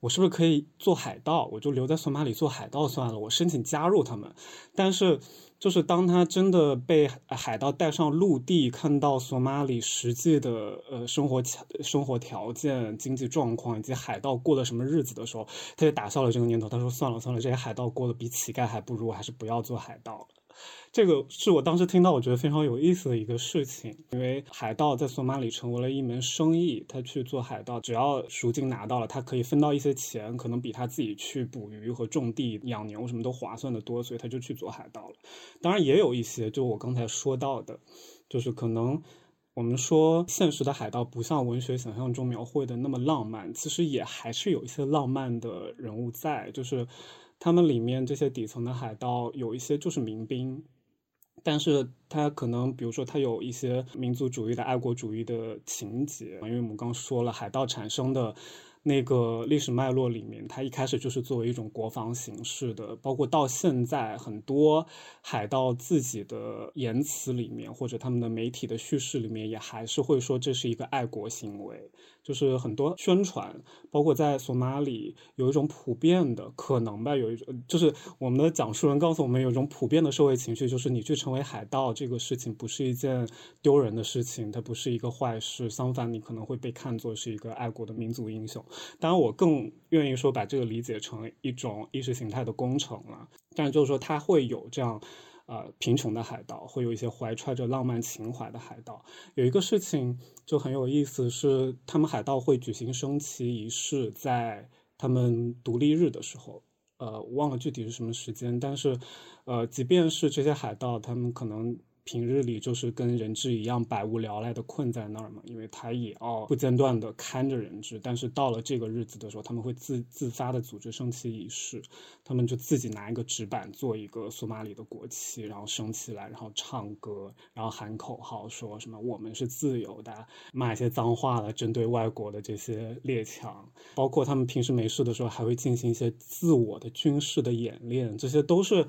我是不是可以做海盗？我就留在索马里做海盗算了，我申请加入他们。”但是。就是当他真的被海盗带上陆地，看到索马里实际的呃生活条生活条件、经济状况以及海盗过的什么日子的时候，他就打消了这个念头。他说：“算了算了，这些海盗过得比乞丐还不如，还是不要做海盗了。”这个是我当时听到我觉得非常有意思的一个事情，因为海盗在索马里成为了一门生意。他去做海盗，只要赎金拿到了，他可以分到一些钱，可能比他自己去捕鱼和种地、养牛什么都划算的多，所以他就去做海盗了。当然，也有一些，就我刚才说到的，就是可能我们说现实的海盗不像文学想象中描绘的那么浪漫，其实也还是有一些浪漫的人物在，就是他们里面这些底层的海盗有一些就是民兵，但是他可能比如说他有一些民族主义的爱国主义的情节，因为我们刚说了海盗产生的。那个历史脉络里面，它一开始就是作为一种国防形式的，包括到现在很多海盗自己的言辞里面，或者他们的媒体的叙事里面，也还是会说这是一个爱国行为。就是很多宣传，包括在索马里有一种普遍的可能吧，有一种就是我们的讲述人告诉我们有一种普遍的社会情绪，就是你去成为海盗这个事情不是一件丢人的事情，它不是一个坏事，相反你可能会被看作是一个爱国的民族英雄。当然，我更愿意说把这个理解成一种意识形态的工程了，但就是说它会有这样。呃，贫穷的海盗会有一些怀揣着浪漫情怀的海盗。有一个事情就很有意思，是他们海盗会举行升旗仪式，在他们独立日的时候，呃，忘了具体是什么时间，但是，呃，即便是这些海盗，他们可能。平日里就是跟人质一样百无聊赖的困在那儿嘛，因为他也要不间断的看着人质。但是到了这个日子的时候，他们会自自发的组织升旗仪式，他们就自己拿一个纸板做一个索马里的国旗，然后升起来，然后唱歌，然后喊口号，说什么我们是自由的，骂一些脏话了，针对外国的这些列强。包括他们平时没事的时候，还会进行一些自我的军事的演练，这些都是。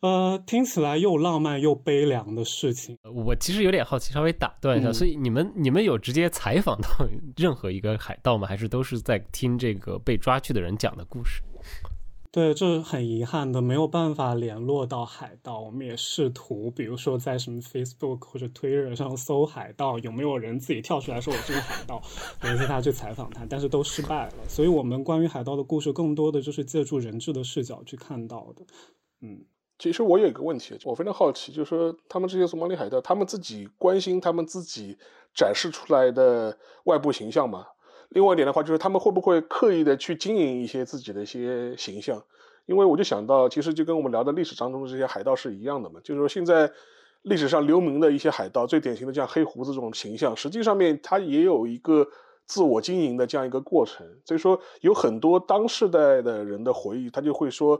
呃，听起来又浪漫又悲凉的事情。我其实有点好奇，稍微打断一下，所以你们你们有直接采访到 [laughs] 任何一个海盗吗？还是都是在听这个被抓去的人讲的故事？对，这是很遗憾的，没有办法联络到海盗。我们也试图，比如说在什么 Facebook 或者 Twitter 上搜海盗，有没有人自己跳出来说我是个海盗，联系他去采访他，但是都失败了。所以我们关于海盗的故事，更多的就是借助人质的视角去看到的。嗯。其实我有一个问题，我非常好奇，就是说他们这些索马里海盗，他们自己关心他们自己展示出来的外部形象吗？另外一点的话，就是他们会不会刻意的去经营一些自己的一些形象？因为我就想到，其实就跟我们聊的历史当中的这些海盗是一样的嘛，就是说现在历史上留名的一些海盗，最典型的像黑胡子这种形象，实际上面他也有一个自我经营的这样一个过程。所以说，有很多当世代的人的回忆，他就会说。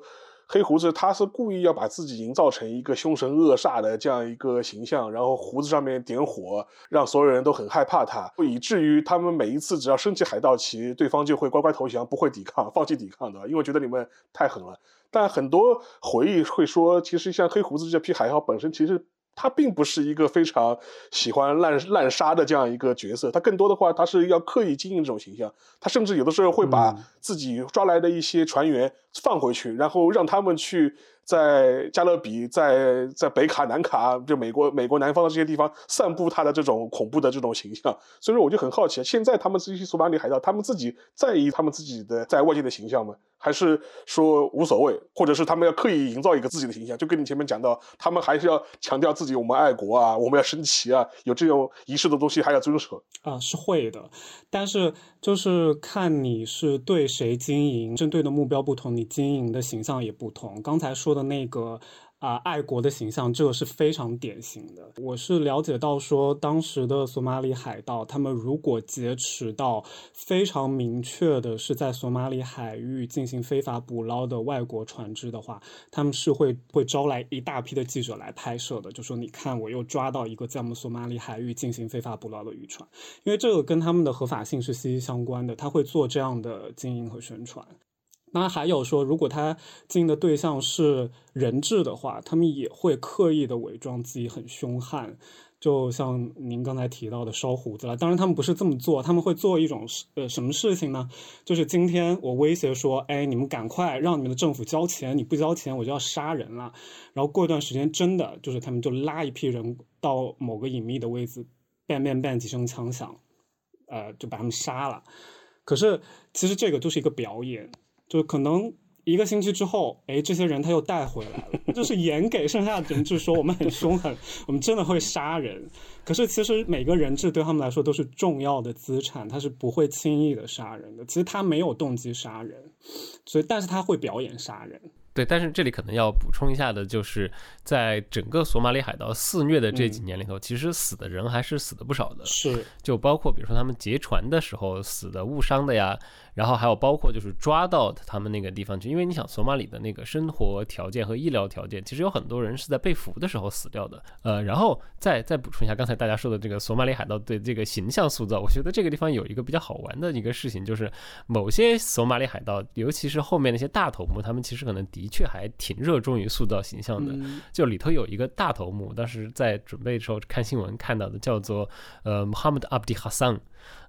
黑胡子他是故意要把自己营造成一个凶神恶煞的这样一个形象，然后胡子上面点火，让所有人都很害怕他，以至于他们每一次只要升起海盗旗，对方就会乖乖投降，不会抵抗，放弃抵抗的，因为觉得你们太狠了。但很多回忆会说，其实像黑胡子这批海盗本身，其实。他并不是一个非常喜欢滥滥杀的这样一个角色，他更多的话，他是要刻意经营这种形象。他甚至有的时候会把自己抓来的一些船员放回去，然后让他们去。在加勒比，在在北卡、南卡，就美国美国南方的这些地方散布他的这种恐怖的这种形象，所以说我就很好奇，现在他们这些索马里海盗，他们自己在意他们自己的在外界的形象吗？还是说无所谓，或者是他们要刻意营造一个自己的形象？就跟你前面讲到，他们还是要强调自己，我们爱国啊，我们要升旗啊，有这种仪式的东西还要遵守啊，是会的，但是就是看你是对谁经营，针对的目标不同，你经营的形象也不同。刚才说。的那个啊，爱国的形象，这个是非常典型的。我是了解到说，当时的索马里海盗，他们如果劫持到非常明确的是在索马里海域进行非法捕捞的外国船只的话，他们是会会招来一大批的记者来拍摄的，就说你看，我又抓到一个在我们索马里海域进行非法捕捞的渔船，因为这个跟他们的合法性是息息相关的，他会做这样的经营和宣传。那还有说，如果他经营的对象是人质的话，他们也会刻意的伪装自己很凶悍，就像您刚才提到的烧胡子了。当然，他们不是这么做，他们会做一种呃什么事情呢？就是今天我威胁说，哎，你们赶快让你们的政府交钱，你不交钱我就要杀人了。然后过一段时间，真的就是他们就拉一批人到某个隐秘的位置，bang bang bang 几声枪响，呃，就把他们杀了。可是其实这个就是一个表演。就可能一个星期之后，哎，这些人他又带回来了，[laughs] 就是演给剩下的人质说我们很凶狠，我们真的会杀人。可是其实每个人质对他们来说都是重要的资产，他是不会轻易的杀人的。其实他没有动机杀人，所以但是他会表演杀人。对，但是这里可能要补充一下的，就是在整个索马里海盗肆虐的这几年里头，其实死的人还是死的不少的。是，就包括比如说他们劫船的时候死的误伤的呀，然后还有包括就是抓到他们那个地方去，因为你想索马里的那个生活条件和医疗条件，其实有很多人是在被俘的时候死掉的。呃，然后再再补充一下刚才大家说的这个索马里海盗对这个形象塑造，我觉得这个地方有一个比较好玩的一个事情，就是某些索马里海盗，尤其是后面那些大头目，他们其实可能的确还挺热衷于塑造形象的。就里头有一个大头目，当时在准备的时候看新闻看到的，叫做呃 Muhammad Abdi Hassan。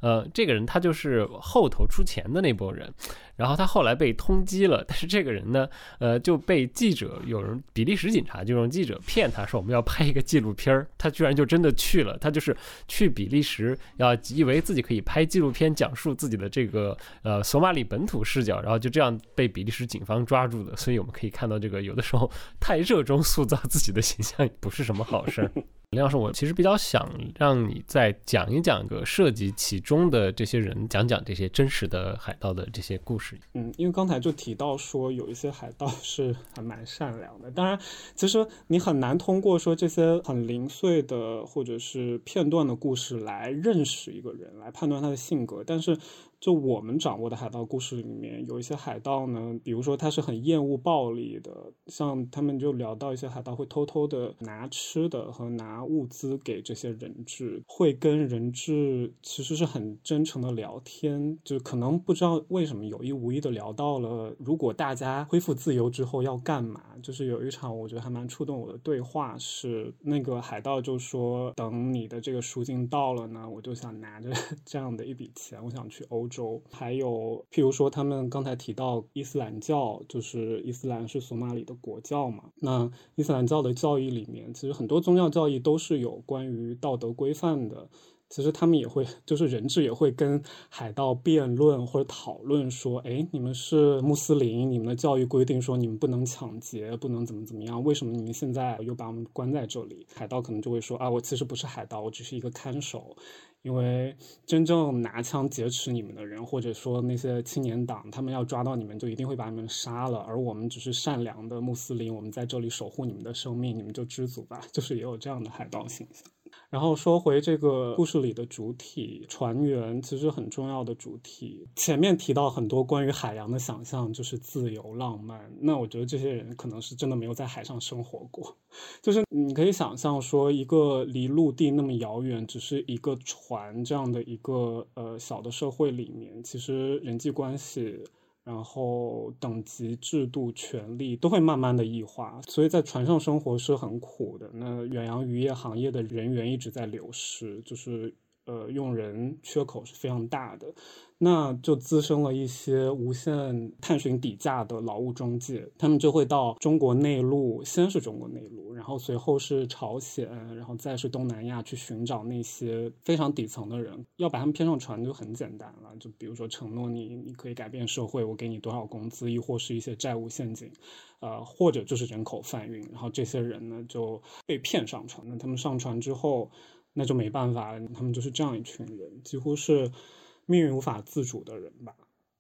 呃，这个人他就是后头出钱的那波人，然后他后来被通缉了，但是这个人呢，呃，就被记者有人比利时警察就用记者骗他说我们要拍一个纪录片儿，他居然就真的去了，他就是去比利时，要以为自己可以拍纪录片讲述自己的这个呃索马里本土视角，然后就这样被比利时警方抓住的，所以我们可以看到这个有的时候太热衷塑造自己的形象不是什么好事儿。[laughs] 林老师，我其实比较想让你再讲一讲个涉及其中的这些人，讲讲这些真实的海盗的这些故事。嗯，因为刚才就提到说有一些海盗是还蛮善良的，当然，其实你很难通过说这些很零碎的或者是片段的故事来认识一个人，来判断他的性格，但是。就我们掌握的海盗故事里面，有一些海盗呢，比如说他是很厌恶暴力的，像他们就聊到一些海盗会偷偷的拿吃的和拿物资给这些人质，会跟人质其实是很真诚的聊天，就可能不知道为什么有意无意的聊到了，如果大家恢复自由之后要干嘛？就是有一场我觉得还蛮触动我的对话，是那个海盗就说，等你的这个赎金到了呢，我就想拿着 [laughs] 这样的一笔钱，我想去欧。州还有，譬如说，他们刚才提到伊斯兰教，就是伊斯兰是索马里的国教嘛。那伊斯兰教的教义里面，其实很多宗教教义都是有关于道德规范的。其实他们也会，就是人质也会跟海盗辩论或者讨论说：“哎，你们是穆斯林，你们的教育规定说你们不能抢劫，不能怎么怎么样，为什么你们现在又把我们关在这里？”海盗可能就会说：“啊，我其实不是海盗，我只是一个看守。”因为真正拿枪劫持你们的人，或者说那些青年党，他们要抓到你们，就一定会把你们杀了。而我们只是善良的穆斯林，我们在这里守护你们的生命，你们就知足吧。[laughs] 就是也有这样的海盗形象。然后说回这个故事里的主体船员，其实很重要的主体。前面提到很多关于海洋的想象，就是自由浪漫。那我觉得这些人可能是真的没有在海上生活过。就是你可以想象说，一个离陆地那么遥远，只是一个船这样的一个呃小的社会里面，其实人际关系。然后等级制度、权力都会慢慢的异化，所以在船上生活是很苦的。那远洋渔业行业的人员一直在流失，就是呃用人缺口是非常大的。那就滋生了一些无限探寻底价的劳务中介，他们就会到中国内陆，先是中国内陆，然后随后是朝鲜，然后再是东南亚去寻找那些非常底层的人，要把他们骗上船就很简单了，就比如说承诺你你可以改变社会，我给你多少工资，亦或是一些债务陷阱，呃，或者就是人口贩运，然后这些人呢就被骗上船，那他们上船之后，那就没办法了，他们就是这样一群人，几乎是。命运无法自主的人吧，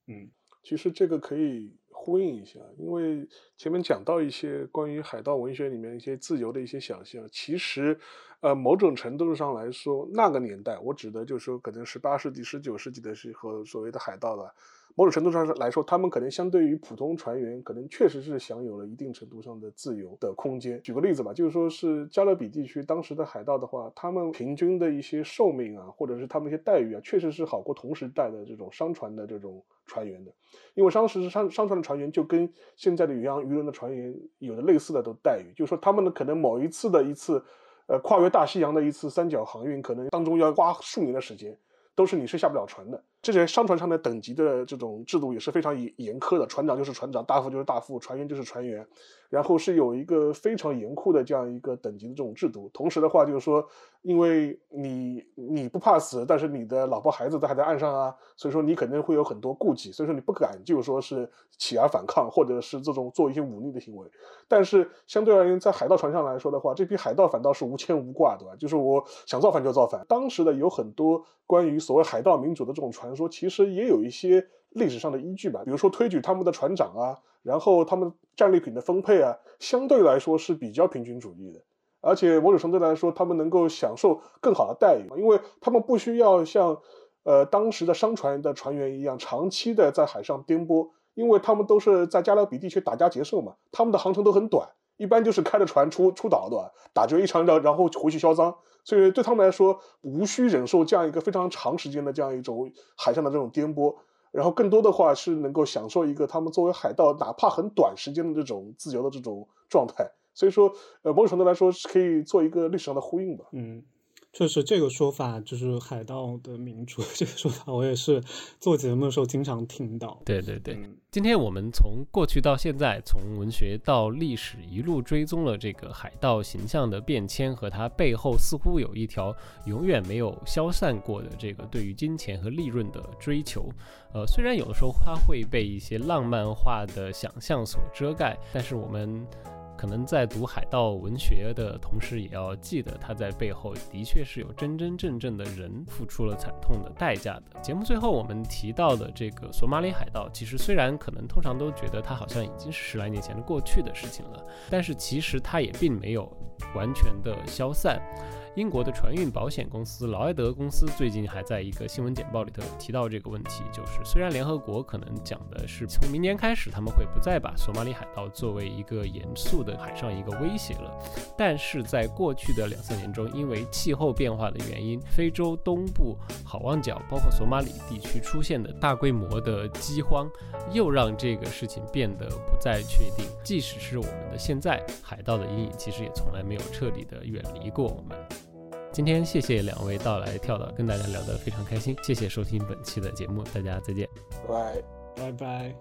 嗯，其实这个可以呼应一下，因为前面讲到一些关于海盗文学里面一些自由的一些想象，其实，呃，某种程度上来说，那个年代，我指的就是说，可能十八世纪、十九世纪的时候，所谓的海盗的。某种程度上来说，他们可能相对于普通船员，可能确实是享有了一定程度上的自由的空间。举个例子吧，就是说是加勒比地区当时的海盗的话，他们平均的一些寿命啊，或者是他们一些待遇啊，确实是好过同时代的这种商船的这种船员的。因为当时商商船的船员就跟现在的远洋渔轮的船员有着类似的都待遇，就是说他们的可能某一次的一次，呃，跨越大西洋的一次三角航运，可能当中要花数年的时间。都是你是下不了船的，这些商船上的等级的这种制度也是非常严严苛的，船长就是船长，大副就是大副，船员就是船员。然后是有一个非常严酷的这样一个等级的这种制度，同时的话就是说，因为你你不怕死，但是你的老婆孩子都还在岸上啊，所以说你肯定会有很多顾忌，所以说你不敢就是说是起而反抗，或者是这种做一些忤逆的行为。但是相对而言，在海盗船上来说的话，这批海盗反倒是无牵无挂，对吧？就是我想造反就造反。当时的有很多关于所谓海盗民主的这种传说，其实也有一些历史上的依据吧。比如说推举他们的船长啊，然后他们战利品的分配啊，相对来说是比较平均主义的。而且某种程度来说，他们能够享受更好的待遇，因为他们不需要像，呃，当时的商船的船员一样长期的在海上颠簸，因为他们都是在加勒比地区打家劫舍嘛，他们的航程都很短，一般就是开着船出出岛的，打劫一场仗，然后回去销赃，所以对他们来说，无需忍受这样一个非常长时间的这样一种海上的这种颠簸，然后更多的话是能够享受一个他们作为海盗，哪怕很短时间的这种自由的这种状态。所以说，呃，某种程度来说是可以做一个历史上的呼应吧。嗯，确实这个说法就是海盗的民主这个说法，我也是做节目的时候经常听到。对对对，嗯今天我们从过去到现在，从文学到历史，一路追踪了这个海盗形象的变迁和它背后似乎有一条永远没有消散过的这个对于金钱和利润的追求。呃，虽然有的时候它会被一些浪漫化的想象所遮盖，但是我们。可能在读海盗文学的同时，也要记得他在背后的确是有真真正正的人付出了惨痛的代价的。节目最后我们提到的这个索马里海盗，其实虽然可能通常都觉得它好像已经是十来年前的过去的事情了，但是其实它也并没有完全的消散。英国的船运保险公司劳埃德公司最近还在一个新闻简报里头提到这个问题，就是虽然联合国可能讲的是从明年开始他们会不再把索马里海盗作为一个严肃的海上一个威胁了，但是在过去的两三年中，因为气候变化的原因，非洲东部好望角包括索马里地区出现的大规模的饥荒，又让这个事情变得不再确定。即使是我们的现在，海盗的阴影其实也从来没有彻底的远离过我们。今天谢谢两位到来跳岛，跟大家聊得非常开心。谢谢收听本期的节目，大家再见。拜。拜拜。